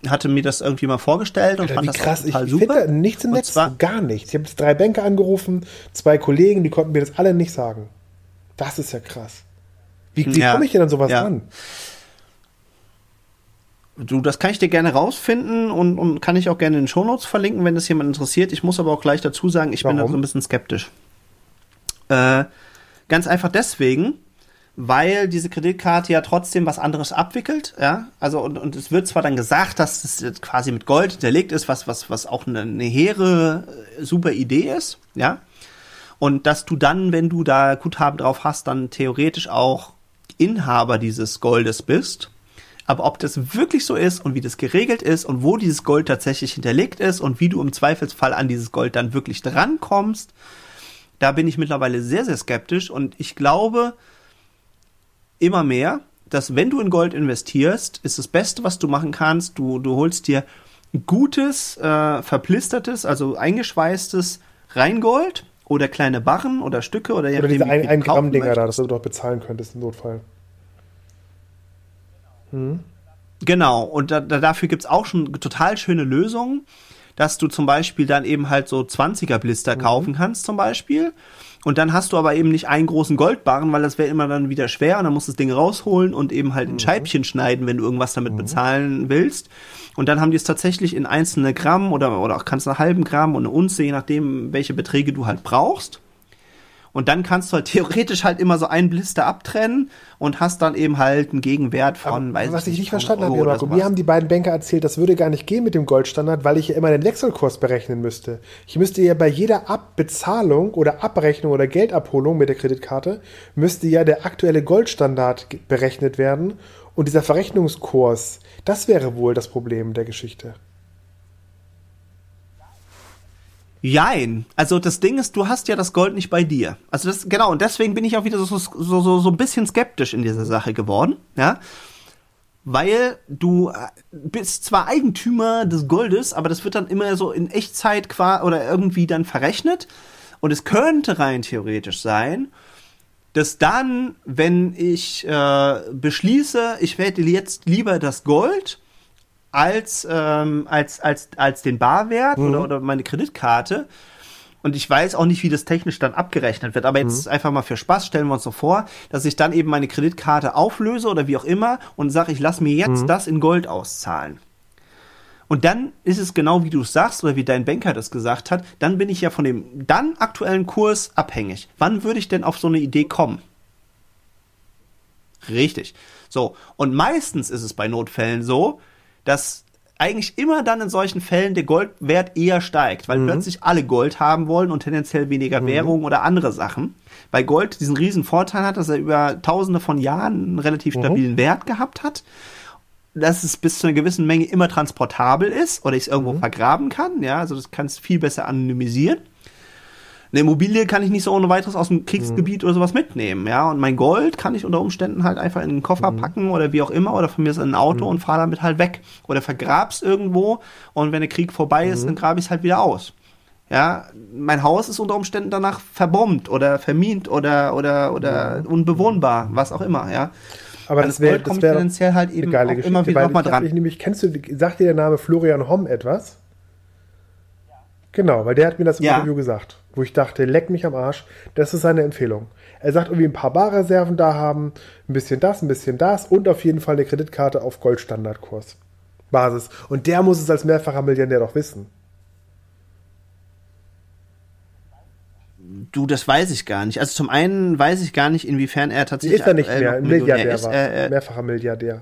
hatte mir das irgendwie mal vorgestellt und Alter, fand das krass. Ich total finde super. da nichts im Und Netz. zwar- gar nichts. Ich habe jetzt drei Banker angerufen, zwei Kollegen, die konnten mir das alle nicht sagen. Das ist ja krass. Wie, wie Ja. komme ich denn an sowas Ja. ran? Du, das kann ich dir gerne rausfinden und, und kann ich auch gerne in den Shownotes verlinken, wenn das jemand interessiert. Ich muss aber auch gleich dazu sagen, ich bin da Warum? so ein bisschen skeptisch. Äh, ganz einfach deswegen, weil diese Kreditkarte ja trotzdem was anderes abwickelt, ja. Also und, und es wird zwar dann gesagt, dass es jetzt quasi mit Gold hinterlegt ist, was was was auch eine, eine hehre äh, super Idee ist, ja. Und dass du dann, wenn du da Guthaben drauf hast, dann theoretisch auch Inhaber dieses Goldes bist. Aber ob das wirklich so ist und wie das geregelt ist und wo dieses Gold tatsächlich hinterlegt ist und wie du im Zweifelsfall an dieses Gold dann wirklich drankommst, da bin ich mittlerweile sehr, sehr skeptisch und ich glaube immer mehr, dass wenn du in Gold investierst, ist das Beste, was du machen kannst, du, du holst dir gutes, äh, verplistertes, also eingeschweißtes Reingold oder kleine Barren oder Stücke oder, Oder diese ein, ein Gramm Dinger da, möchtest. das du doch bezahlen könntest im Notfall. Genau, und da, da, dafür gibt's auch schon total schöne Lösungen, dass du zum Beispiel dann eben halt so 20er Blister kaufen kannst zum Beispiel. Und dann hast du aber eben nicht einen großen Goldbarren, weil das wäre immer dann wieder schwer und dann musst du das Ding rausholen und eben halt in Scheibchen schneiden, wenn du irgendwas damit bezahlen willst. Und dann haben die es tatsächlich in einzelne Gramm oder, oder auch kannst du einen halben Gramm und eine Unze, je nachdem, welche Beträge du halt brauchst. Und dann kannst du halt theoretisch halt immer so einen Blister abtrennen und hast dann eben halt einen Gegenwert von, weiß was ich nicht 100 verstanden habe, Marco, mir haben die beiden Banker erzählt, das würde gar nicht gehen mit dem Goldstandard, weil ich ja immer den Wechselkurs berechnen müsste. Ich müsste ja bei jeder Abbezahlung oder Abrechnung oder Geldabholung mit der Kreditkarte, müsste ja der aktuelle Goldstandard berechnet werden und dieser Verrechnungskurs, das wäre wohl das Problem der Geschichte. Jein. Also das Ding ist, du hast ja das Gold nicht bei dir. Also das, genau, und deswegen bin ich auch wieder so, so, so, so ein bisschen skeptisch in dieser Sache geworden, ja. Weil du äh, bist zwar Eigentümer des Goldes, aber das wird dann immer so in Echtzeit qua oder irgendwie dann verrechnet. Und es könnte rein theoretisch sein, dass dann, wenn ich äh, beschließe, ich werde jetzt lieber das Gold als, ähm, als, als, als den Barwert oder, oder meine Kreditkarte. Und ich weiß auch nicht, wie das technisch dann abgerechnet wird. Aber jetzt einfach mal für Spaß stellen wir uns so vor, dass ich dann eben meine Kreditkarte auflöse oder wie auch immer und sage, ich lasse mir jetzt das in Gold auszahlen. Und dann ist es genau wie du es sagst oder wie dein Banker das gesagt hat, dann bin ich ja von dem dann aktuellen Kurs abhängig. Wann würde ich denn auf so eine Idee kommen? Richtig. So, und meistens ist es bei Notfällen so, dass eigentlich immer dann in solchen Fällen der Goldwert eher steigt, weil plötzlich alle Gold haben wollen und tendenziell weniger Währung oder andere Sachen. Weil Gold diesen riesen Vorteil hat, dass er über tausende von Jahren einen relativ stabilen Wert gehabt hat dass es bis zu einer gewissen Menge immer transportabel ist oder ich es irgendwo vergraben kann. Ja, also das kannst viel besser anonymisieren. Eine Immobilie kann ich nicht so ohne weiteres aus dem Kriegsgebiet oder sowas mitnehmen, ja. Und mein Gold kann ich unter Umständen halt einfach in den Koffer packen oder wie auch immer oder von mir ist in ein Auto und fahre damit halt weg. Oder vergrab's irgendwo und wenn der Krieg vorbei ist, dann grabe ich es halt wieder aus. Ja, mein Haus ist unter Umständen danach verbombt oder vermint oder oder oder unbewohnbar, was auch immer, ja. Aber das wäre das kommt wär tendenziell halt eben geile auch Geschichte, immer wieder weil noch mal ich, hab dran. Ich nämlich, kennst du, sagt dir der Name Florian Homm etwas? Genau, weil der hat mir das im Ja. Interview gesagt, wo ich dachte, leck mich am Arsch, das ist seine Empfehlung. Er sagt irgendwie ein paar Barreserven da haben, ein bisschen das, ein bisschen das und auf jeden Fall eine Kreditkarte auf Goldstandardkurs. Basis. Und der muss es als mehrfacher Millionär doch wissen. Du, das weiß ich gar nicht. Also zum einen weiß ich gar nicht, inwiefern er tatsächlich ist er nicht mehr, ein Millionär Milliardär ist. war. Er, mehrfacher Milliardär.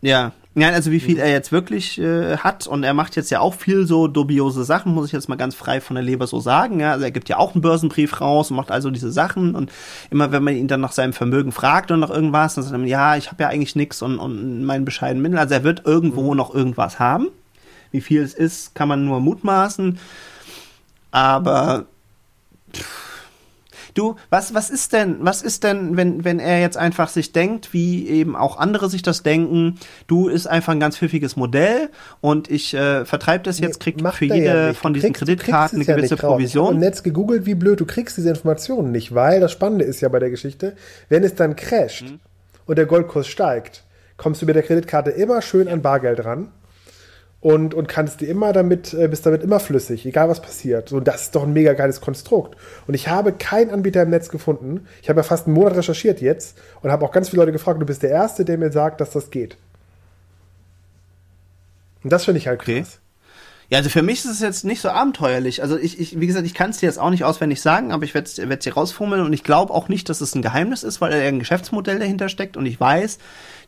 Ja, Nein, also wie viel er jetzt wirklich äh, hat und er macht jetzt ja auch viel so dubiose Sachen, muss ich jetzt mal ganz frei von der Leber so sagen. Ja, also er gibt ja auch einen Börsenbrief raus und macht also diese Sachen und immer wenn man ihn dann nach seinem Vermögen fragt und nach irgendwas, dann sagt er, ja, ich habe ja eigentlich nichts und, und meinen bescheidenen Mitteln. Also er wird irgendwo noch irgendwas haben. Wie viel es ist, kann man nur mutmaßen. Aber Du, was, was ist denn, was ist denn, wenn, wenn er jetzt einfach sich denkt, wie eben auch andere sich das denken, du ist einfach ein ganz pfiffiges Modell und ich äh, vertreibe das jetzt, krieg Macht für jede ja von diesen kriegst- Kreditkarten eine kriegst ja gewisse nicht raus. Ich hab Provision. im Netz gegoogelt, wie blöd, du kriegst diese Informationen nicht, weil das Spannende ist ja bei der Geschichte, wenn es dann crasht Mhm. und der Goldkurs steigt, kommst du mit der Kreditkarte immer schön an Bargeld ran und, und kannst dir immer damit, äh, bist damit immer flüssig, egal was passiert. So, das ist doch ein mega geiles Konstrukt. Und ich habe keinen Anbieter im Netz gefunden. Ich habe ja fast einen Monat recherchiert jetzt und habe auch ganz viele Leute gefragt, du bist der Erste, der mir sagt, dass das geht. Und das finde ich halt Okay. Ja, also für mich ist es jetzt nicht so abenteuerlich. Also ich, ich wie gesagt, ich kann es dir jetzt auch nicht auswendig sagen, aber ich werde es dir rausfummeln. Und ich glaube auch nicht, dass es ein Geheimnis ist, weil da ein Geschäftsmodell dahinter steckt. Und ich weiß,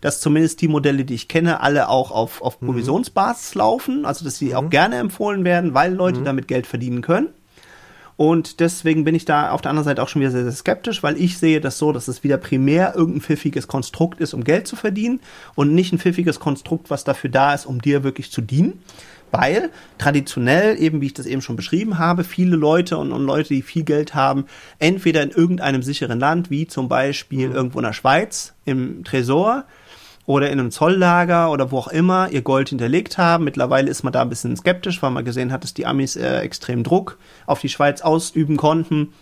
dass zumindest die Modelle, die ich kenne, alle auch auf, auf Provisionsbasis laufen, also dass sie auch gerne empfohlen werden, weil Leute damit Geld verdienen können. Und deswegen bin ich da auf der anderen Seite auch schon wieder sehr, sehr skeptisch, weil ich sehe das so, dass es wieder primär irgendein pfiffiges Konstrukt ist, um Geld zu verdienen. Und nicht ein pfiffiges Konstrukt, was dafür da ist, um dir wirklich zu dienen. Weil traditionell, eben wie ich das eben schon beschrieben habe, viele Leute und, und Leute, die viel Geld haben, entweder in irgendeinem sicheren Land, wie zum Beispiel irgendwo in der Schweiz im Tresor, oder in einem Zolllager oder wo auch immer ihr Gold hinterlegt haben. Mittlerweile ist man da ein bisschen skeptisch, weil man gesehen hat, dass die Amis äh, extrem Druck auf die Schweiz ausüben konnten.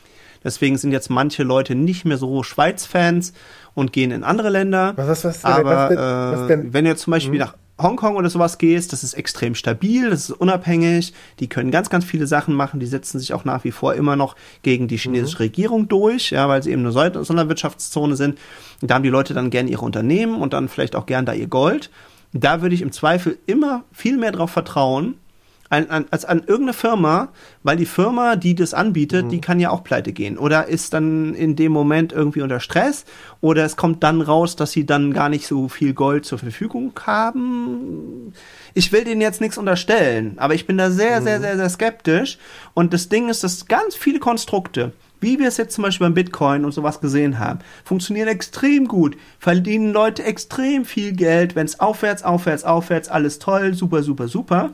Deswegen sind jetzt manche Leute nicht mehr so Schweiz-Fans und gehen in andere Länder. Was- was- was Aber was denn- äh, was wenn du jetzt zum Beispiel nach Hongkong oder sowas gehst, das ist extrem stabil, das ist unabhängig, die können ganz, ganz viele Sachen machen, die setzen sich auch nach wie vor immer noch gegen die chinesische Regierung durch, ja, weil sie eben eine Sonder- Sonderwirtschaftszone sind. Und da haben die Leute dann gerne ihre Unternehmen und dann vielleicht auch gern da ihr Gold. Da würde ich im Zweifel immer viel mehr drauf vertrauen, an, an, als an irgendeine Firma, weil die Firma, die das anbietet, die kann ja auch pleite gehen. Oder ist dann in dem Moment irgendwie unter Stress. Oder es kommt dann raus, dass sie dann gar nicht so viel Gold zur Verfügung haben. Ich will denen jetzt nichts unterstellen, aber ich bin da sehr, sehr, sehr, sehr skeptisch. Und das Ding ist, dass ganz viele Konstrukte, wie wir es jetzt zum Beispiel beim Bitcoin und sowas gesehen haben, funktionieren extrem gut, verdienen Leute extrem viel Geld, wenn es aufwärts, aufwärts, aufwärts, alles toll, super, super, super.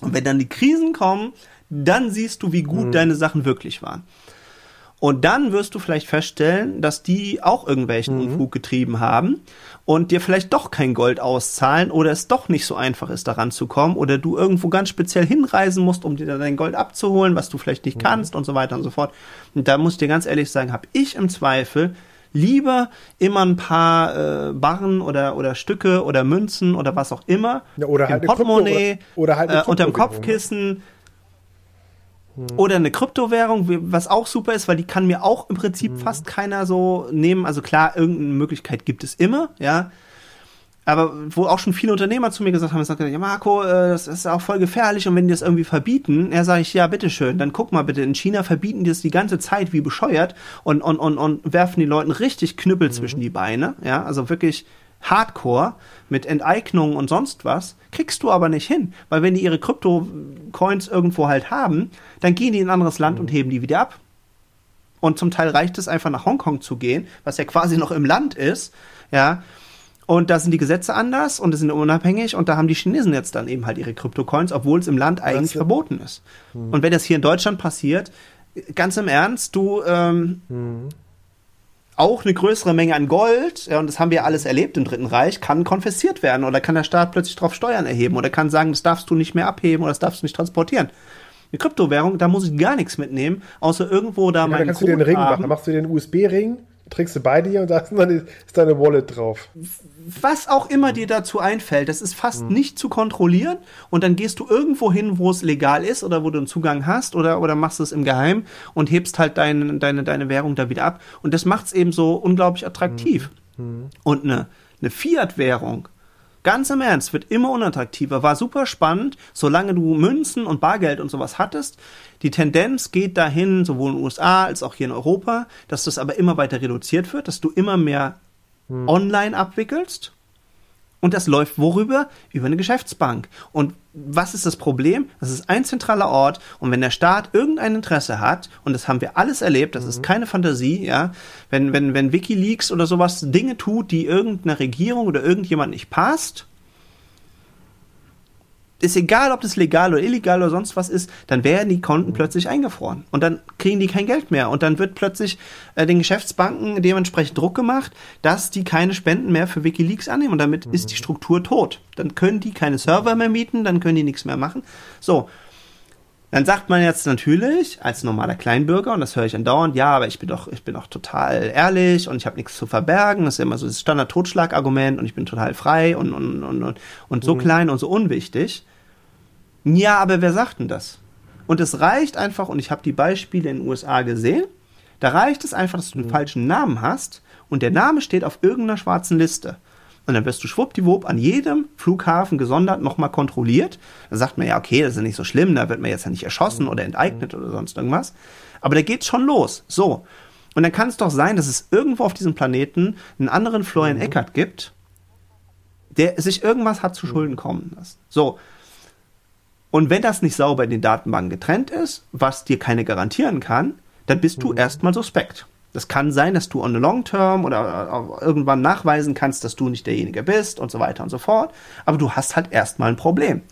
Und wenn dann die Krisen kommen, dann siehst du, wie gut deine Sachen wirklich waren. Und dann wirst du vielleicht feststellen, dass die auch irgendwelchen Unfug getrieben haben und dir vielleicht doch kein Gold auszahlen oder es doch nicht so einfach ist, daran zu kommen oder du irgendwo ganz speziell hinreisen musst, um dir dann dein Gold abzuholen, was du vielleicht nicht kannst und so weiter und so fort. Und da muss ich dir ganz ehrlich sagen, habe ich im Zweifel lieber immer ein paar äh, Barren oder, oder Stücke oder Münzen oder was auch immer Ja, oder im halt Portemonnaie oder- oder halt eine äh, unterm Kryptowährung, ne? Kopfkissen oder eine Kryptowährung, was auch super ist, weil die kann mir auch im Prinzip Mhm. fast keiner so nehmen. Also klar, irgendeine Möglichkeit gibt es immer, ja. Aber wo auch schon viele Unternehmer zu mir gesagt haben, gesagt, ja Marco, äh, das ist auch voll gefährlich und wenn die das irgendwie verbieten, ja sage ich, ja bitteschön, dann guck mal bitte, in China verbieten die das die ganze Zeit wie bescheuert und, und, und, und werfen die Leuten richtig Knüppel zwischen die Beine, ja, also wirklich Hardcore mit Enteignungen und sonst was, kriegst du aber nicht hin, weil wenn die ihre Krypto-Coins irgendwo halt haben, dann gehen die in ein anderes Land und heben die wieder ab. Und zum Teil reicht es einfach nach Hongkong zu gehen, was ja quasi noch im Land ist, ja. Und da sind die Gesetze anders und die sind unabhängig und da haben die Chinesen jetzt dann eben halt ihre Kryptocoins, obwohl es im Land eigentlich ja- verboten ist. Und wenn das hier in Deutschland passiert, ganz im Ernst, du ähm, auch eine größere Menge an Gold, ja, und das haben wir alles erlebt im Dritten Reich, kann konfisziert werden oder kann der Staat plötzlich drauf Steuern erheben oder kann sagen, das darfst du nicht mehr abheben oder das darfst du nicht transportieren. Eine Kryptowährung, da muss ich gar nichts mitnehmen, außer irgendwo da Ja, da meinen kannst du dir einen Code Ring machen. haben. Da machst du dir einen USB-Ring, trägst du bei dir und da ist deine Wallet drauf. Was auch immer dir dazu einfällt, das ist fast mhm. nicht zu kontrollieren und dann gehst du irgendwo hin, wo es legal ist oder wo du einen Zugang hast oder, oder machst es im Geheim und hebst halt deine, deine, deine Währung da wieder ab und das macht es eben so unglaublich attraktiv. Mhm. mhm. Und eine, eine Fiat-Währung, Ganz im Ernst, wird immer unattraktiver. War super spannend, solange du Münzen und Bargeld und sowas hattest. Die Tendenz geht dahin, sowohl in den USA als auch hier in Europa, dass das aber immer weiter reduziert wird, dass du immer mehr hm. online abwickelst. Und das läuft worüber? Über eine Geschäftsbank. Und was ist das Problem? Das ist ein zentraler Ort. Und wenn der Staat irgendein Interesse hat, und das haben wir alles erlebt, das mhm. ist keine Fantasie, ja, wenn, wenn, wenn WikiLeaks oder sowas Dinge tut, die irgendeiner Regierung oder irgendjemand nicht passt, ist egal, ob das legal oder illegal oder sonst was ist, dann werden die Konten mhm. plötzlich eingefroren und dann kriegen die kein Geld mehr und dann wird plötzlich äh, den Geschäftsbanken dementsprechend Druck gemacht, dass die keine Spenden mehr für WikiLeaks annehmen und damit mhm. ist die Struktur tot. Dann können die keine Server mehr mieten, dann können die nichts mehr machen. So. Dann sagt man jetzt natürlich als normaler Kleinbürger und das höre ich andauernd, ja, aber ich bin doch ich bin doch total ehrlich und ich habe nichts zu verbergen, das ist immer so das Standard Totschlagargument und ich bin total frei und und und und, so mhm. klein und so unwichtig. Ja, aber wer sagt denn das? Und es reicht einfach, und ich habe die Beispiele in den USA gesehen, da reicht es einfach, dass du den mhm. falschen Namen hast und der Name steht auf irgendeiner schwarzen Liste. Und dann wirst du schwuppdiwupp an jedem Flughafen gesondert nochmal kontrolliert. Da sagt man ja, okay, das ist ja nicht so schlimm, da wird man jetzt ja nicht erschossen mhm. oder enteignet oder sonst irgendwas. Aber da geht's schon los. So. Und dann kann es doch sein, dass es irgendwo auf diesem Planeten einen anderen Florian mhm. Eckert gibt, der sich irgendwas hat zu Schulden kommen lassen. So. Und wenn das nicht sauber in den Datenbanken getrennt ist, was dir keine garantieren kann, dann bist du mhm. erstmal suspekt. Das kann sein, dass du on the long term oder irgendwann nachweisen kannst, dass du nicht derjenige bist und so weiter und so fort. Aber du hast halt erstmal ein Problem.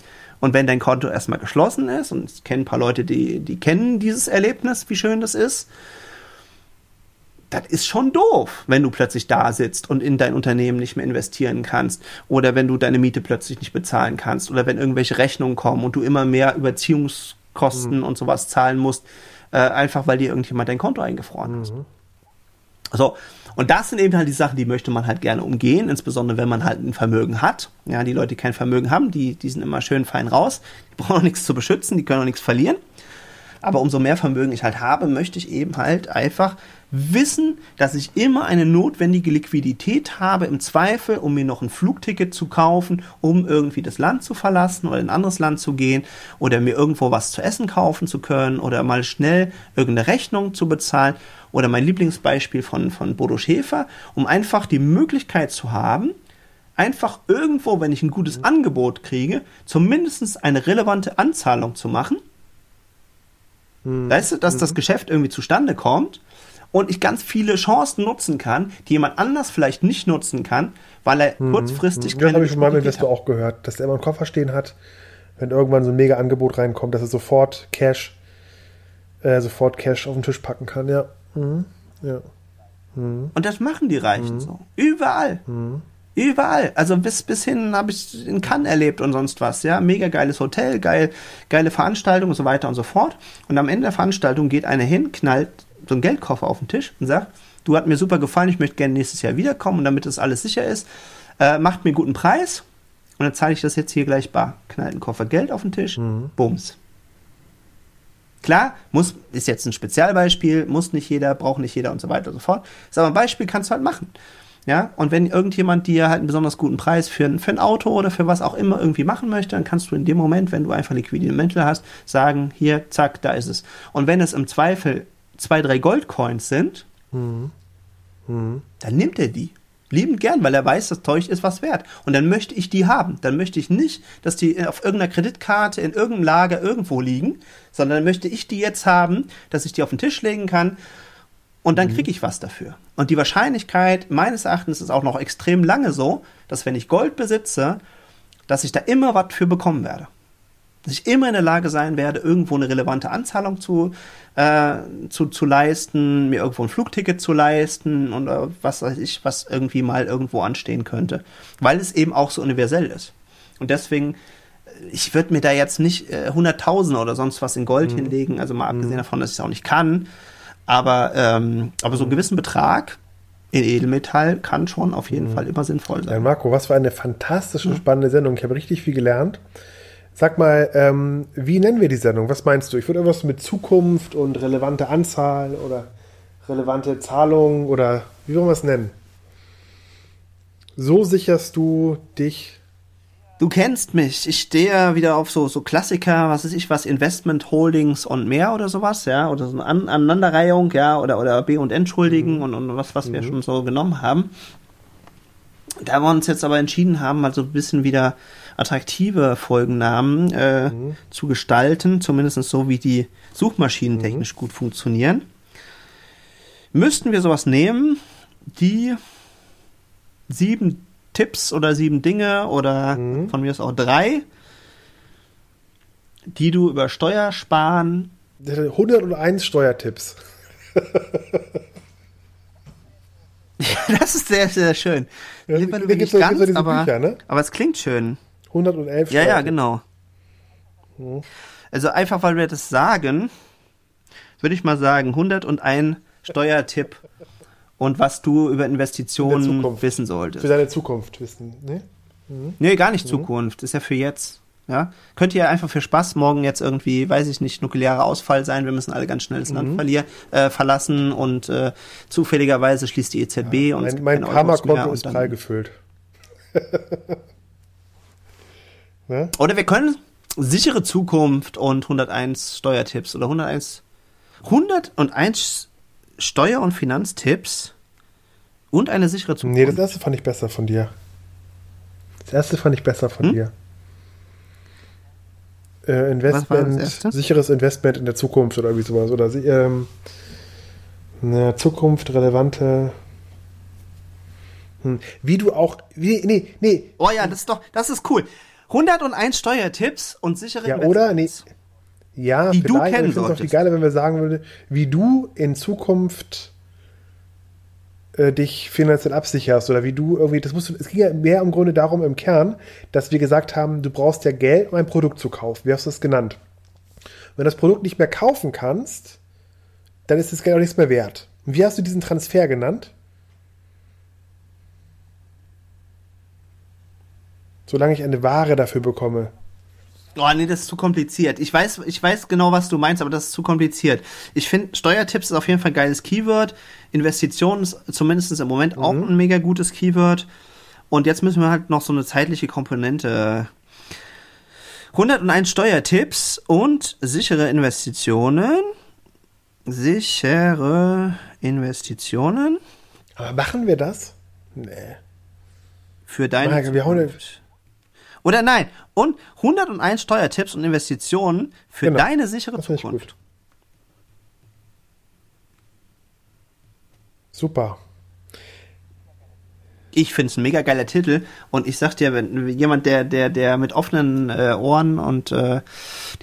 Und wenn dein Konto erstmal geschlossen ist, und ich kenne ein paar Leute, die, die kennen dieses Erlebnis, wie schön das ist, das ist schon doof, wenn du plötzlich da sitzt und in dein Unternehmen nicht mehr investieren kannst oder wenn du deine Miete plötzlich nicht bezahlen kannst oder wenn irgendwelche Rechnungen kommen und du immer mehr Überziehungskosten mhm. und sowas zahlen musst, äh, einfach weil dir irgendjemand dein Konto eingefroren mhm. hat. So, und das sind eben halt die Sachen, die möchte man halt gerne umgehen, insbesondere wenn man halt ein Vermögen hat. Ja, die Leute, die kein Vermögen haben, die, die sind immer schön fein raus. Die brauchen auch nichts zu beschützen, die können auch nichts verlieren. Aber umso mehr Vermögen ich halt habe, möchte ich eben halt einfach wissen, dass ich immer eine notwendige Liquidität habe, im Zweifel, um mir noch ein Flugticket zu kaufen, um irgendwie das Land zu verlassen oder in ein anderes Land zu gehen oder mir irgendwo was zu essen kaufen zu können oder mal schnell irgendeine Rechnung zu bezahlen oder mein Lieblingsbeispiel von, von Bodo Schäfer, um einfach die Möglichkeit zu haben, einfach irgendwo, wenn ich ein gutes Angebot kriege, zumindest eine relevante Anzahlung zu machen. Hm. Weißt du, dass das mhm. Geschäft irgendwie zustande kommt und ich ganz viele Chancen nutzen kann, die jemand anders vielleicht nicht nutzen kann, weil er mhm. kurzfristig keine. Das habe ich von meinem Investor auch gehört, dass er immer einen Koffer stehen hat, wenn irgendwann so ein mega Angebot reinkommt, dass er sofort Cash, äh, sofort Cash auf den Tisch packen kann, ja. Mhm. ja. Mhm. Und das machen die Reichen mhm. so. Überall. Mhm. Überall. Also bis, bis hin habe ich in Cannes erlebt und sonst was, ja. Mega geiles Hotel, geil, geile Veranstaltung und so weiter und so fort. Und am Ende der Veranstaltung geht einer hin, knallt so einen Geldkoffer auf den Tisch und sagt, du hat mir super gefallen, ich möchte gerne nächstes Jahr wiederkommen und damit das alles sicher ist, äh, macht mir einen guten Preis und dann zahle ich das jetzt hier gleich bar. Knallt einen Koffer Geld auf den Tisch, mhm. bums. Klar, muss, ist jetzt ein Spezialbeispiel, muss nicht jeder, braucht nicht jeder und so weiter und so fort. Ist aber ein Beispiel, kannst du halt machen. Ja, und wenn irgendjemand dir halt einen besonders guten Preis für ein, für ein Auto oder für was auch immer irgendwie machen möchte, dann kannst du in dem Moment, wenn du einfach liquide Mittel hast, sagen, hier, zack, da ist es. Und wenn es im Zweifel zwei, drei Goldcoins sind, mhm. Mhm. dann nimmt er die. Liebend gern, weil er weiß, das Zeug ist was wert. Und dann möchte ich die haben. Dann möchte ich nicht, dass die auf irgendeiner Kreditkarte in irgendeinem Lager irgendwo liegen, sondern dann möchte ich die jetzt haben, dass ich die auf den Tisch legen kann und dann mhm. kriege ich was dafür. Und die Wahrscheinlichkeit, meines Erachtens, ist auch noch extrem lange so, dass wenn ich Gold besitze, dass ich da immer was für bekommen werde dass ich immer in der Lage sein werde, irgendwo eine relevante Anzahlung zu, äh, zu, zu leisten, mir irgendwo ein Flugticket zu leisten und äh, was weiß ich, was irgendwie mal irgendwo anstehen könnte. Weil es eben auch so universell ist. Und deswegen, äh, ich würde mir da jetzt nicht äh, Hunderttausende oder sonst was in Gold mhm. hinlegen, also mal abgesehen mhm. davon, dass ich es auch nicht kann. Aber, ähm, aber so einen gewissen Betrag in Edelmetall kann schon auf jeden mhm. Fall immer sinnvoll sein. Ja, Marco, was für eine fantastische, mhm. spannende Sendung. Ich habe richtig viel gelernt. Sag mal, ähm, wie nennen wir die Sendung? Was meinst du? Ich würde irgendwas mit Zukunft und relevante Anzahl oder relevante Zahlung oder wie wollen wir es nennen? So sicherst du dich Du kennst mich. Ich stehe wieder auf so, so Klassiker, was weiß ich, was, Investment Holdings und mehr oder sowas, ja, oder so eine An Aneinanderreihung, ja, oder, oder B und Entschuldigen mhm. und, und was, was mhm. wir schon so genommen haben. Da wir uns jetzt aber entschieden haben, mal so ein bisschen wieder attraktive Folgennamen äh, mhm. zu gestalten, zumindest so wie die Suchmaschinen mhm. technisch gut funktionieren, müssten wir sowas nehmen, die sieben Tipps oder sieben Dinge oder mhm. von mir ist auch drei, die du über Steuersparen. 101 Steuertipps. das ist sehr, sehr schön. Ja, du nicht ganz, so aber, Bücher, ne? aber es klingt schön. 111 Ja, ja, genau. Mhm. Also einfach, weil wir das sagen, würde ich mal sagen, 101 Steuertipp und was du über Investitionen wissen solltest. Für deine Zukunft wissen, ne? Mhm. Nee, gar nicht mhm. Zukunft, ist ja für jetzt. Ja, könnte ja einfach für Spaß morgen jetzt irgendwie, weiß ich nicht, nuklearer Ausfall sein. Wir müssen alle ganz schnell das Land mhm. verlier, äh, verlassen und äh, zufälligerweise schließt die EZB ja, und mein, mein Karma-Konto ist prall gefüllt. ne? Oder wir können sichere Zukunft und 101 Steuertipps oder 101 101 Steuer- und Finanztipps und eine sichere Zukunft. Nee, das erste fand ich besser von dir. Das erste fand ich besser von hm? dir. Äh, Investment, sicheres Investment in der Zukunft oder irgendwie sowas. Oder ähm, eine Zukunft relevante. Hm. Wie du auch. Wie, nee, nee. Oh ja, das ist doch, das ist cool. 101 Steuertipps und sichere ja, Investments. Oder? Nee. Ja, die du kennen solltest. Es viel geiler, wenn wir sagen würden, wie du in Zukunft äh, dich finanziell absicherst oder wie du irgendwie, das musst du, es ging ja mehr im Grunde darum im Kern, dass wir gesagt haben, du brauchst ja Geld, um ein Produkt zu kaufen. Wie hast du das genannt? Wenn du das Produkt nicht mehr kaufen kannst, dann ist das Geld auch nichts mehr wert. Und wie hast du diesen Transfer genannt? Solange ich eine Ware dafür bekomme. Oh, nee, das ist zu kompliziert. Ich weiß, ich weiß genau, was du meinst, aber das ist zu kompliziert. Ich finde, Steuertipps ist auf jeden Fall ein geiles Keyword. Investitionen ist zumindest im Moment mhm. auch ein mega gutes Keyword. Und jetzt müssen wir halt noch so eine zeitliche Komponente. 101 Steuertipps und sichere Investitionen. Sichere Investitionen. Aber machen wir das? Nee. Für deine. Marke, wir hauen oder nein, und 101 Steuertipps und Investitionen für genau. deine sichere das Zukunft. Super. Ich finde es ein mega geiler Titel und ich sag dir, wenn jemand, der, der, der mit offenen äh, Ohren und äh,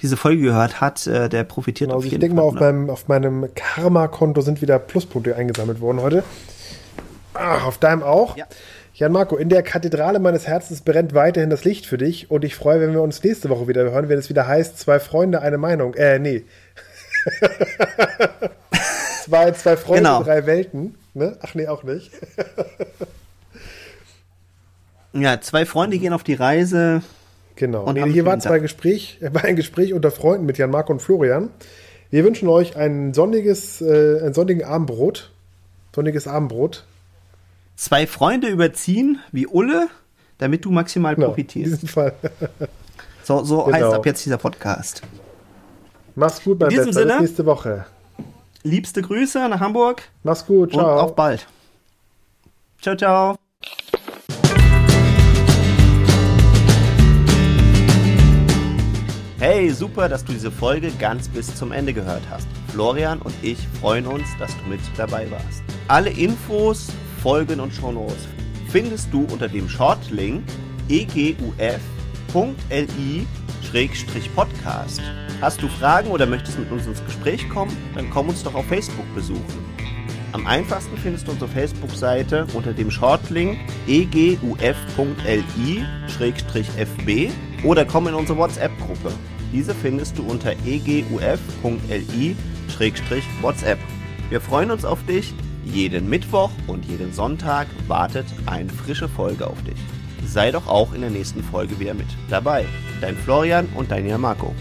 diese Folge gehört hat, äh, der profitiert genau, auf jeden ich Fall. Ich denke mal, auf meinem, auf meinem Karma-Konto sind wieder Pluspunkte eingesammelt worden heute. Ach, auf deinem auch? Ja. Jan Marco, in der Kathedrale meines Herzens brennt weiterhin das Licht für dich und ich freue, wenn wir uns nächste Woche wieder hören, wenn es wieder heißt, zwei Freunde, eine Meinung. Äh, nee. zwei, zwei Freunde, genau. drei Welten. Ne? Ach nee, auch nicht. ja, zwei Freunde gehen auf die Reise. Genau. Nee, hier war zwei Gespräch, war ein Gespräch unter Freunden mit Jan Marco und Florian. Wir wünschen euch ein sonniges, äh, ein sonnigen Abendbrot. Sonniges Abendbrot zwei Freunde überziehen wie Ulle, damit du maximal genau, profitierst. In diesem Fall. so so genau. heißt ab jetzt dieser Podcast. Mach's gut, mein in diesem Sinne, Bis nächste Woche. Liebste Grüße nach Hamburg. Mach's gut, ciao. Und auf bald. Ciao, ciao. Hey, super, dass du diese Folge ganz bis zum Ende gehört hast. Florian und ich freuen uns, dass du mit dabei warst. Alle Infos Folgen und Shownotes findest du unter dem Shortlink eguf.li-podcast. Hast du Fragen oder möchtest mit uns ins Gespräch kommen? Dann komm uns doch auf Facebook besuchen. Am einfachsten findest du unsere Facebook-Seite unter dem Shortlink eguf.li-fb oder komm in unsere WhatsApp-Gruppe. Diese findest du unter eguf.li-whatsapp. Wir freuen uns auf dich Jeden Mittwoch und jeden Sonntag wartet eine frische Folge auf dich. Sei doch auch in der nächsten Folge wieder mit dabei. Dein Florian und dein Jan Marco.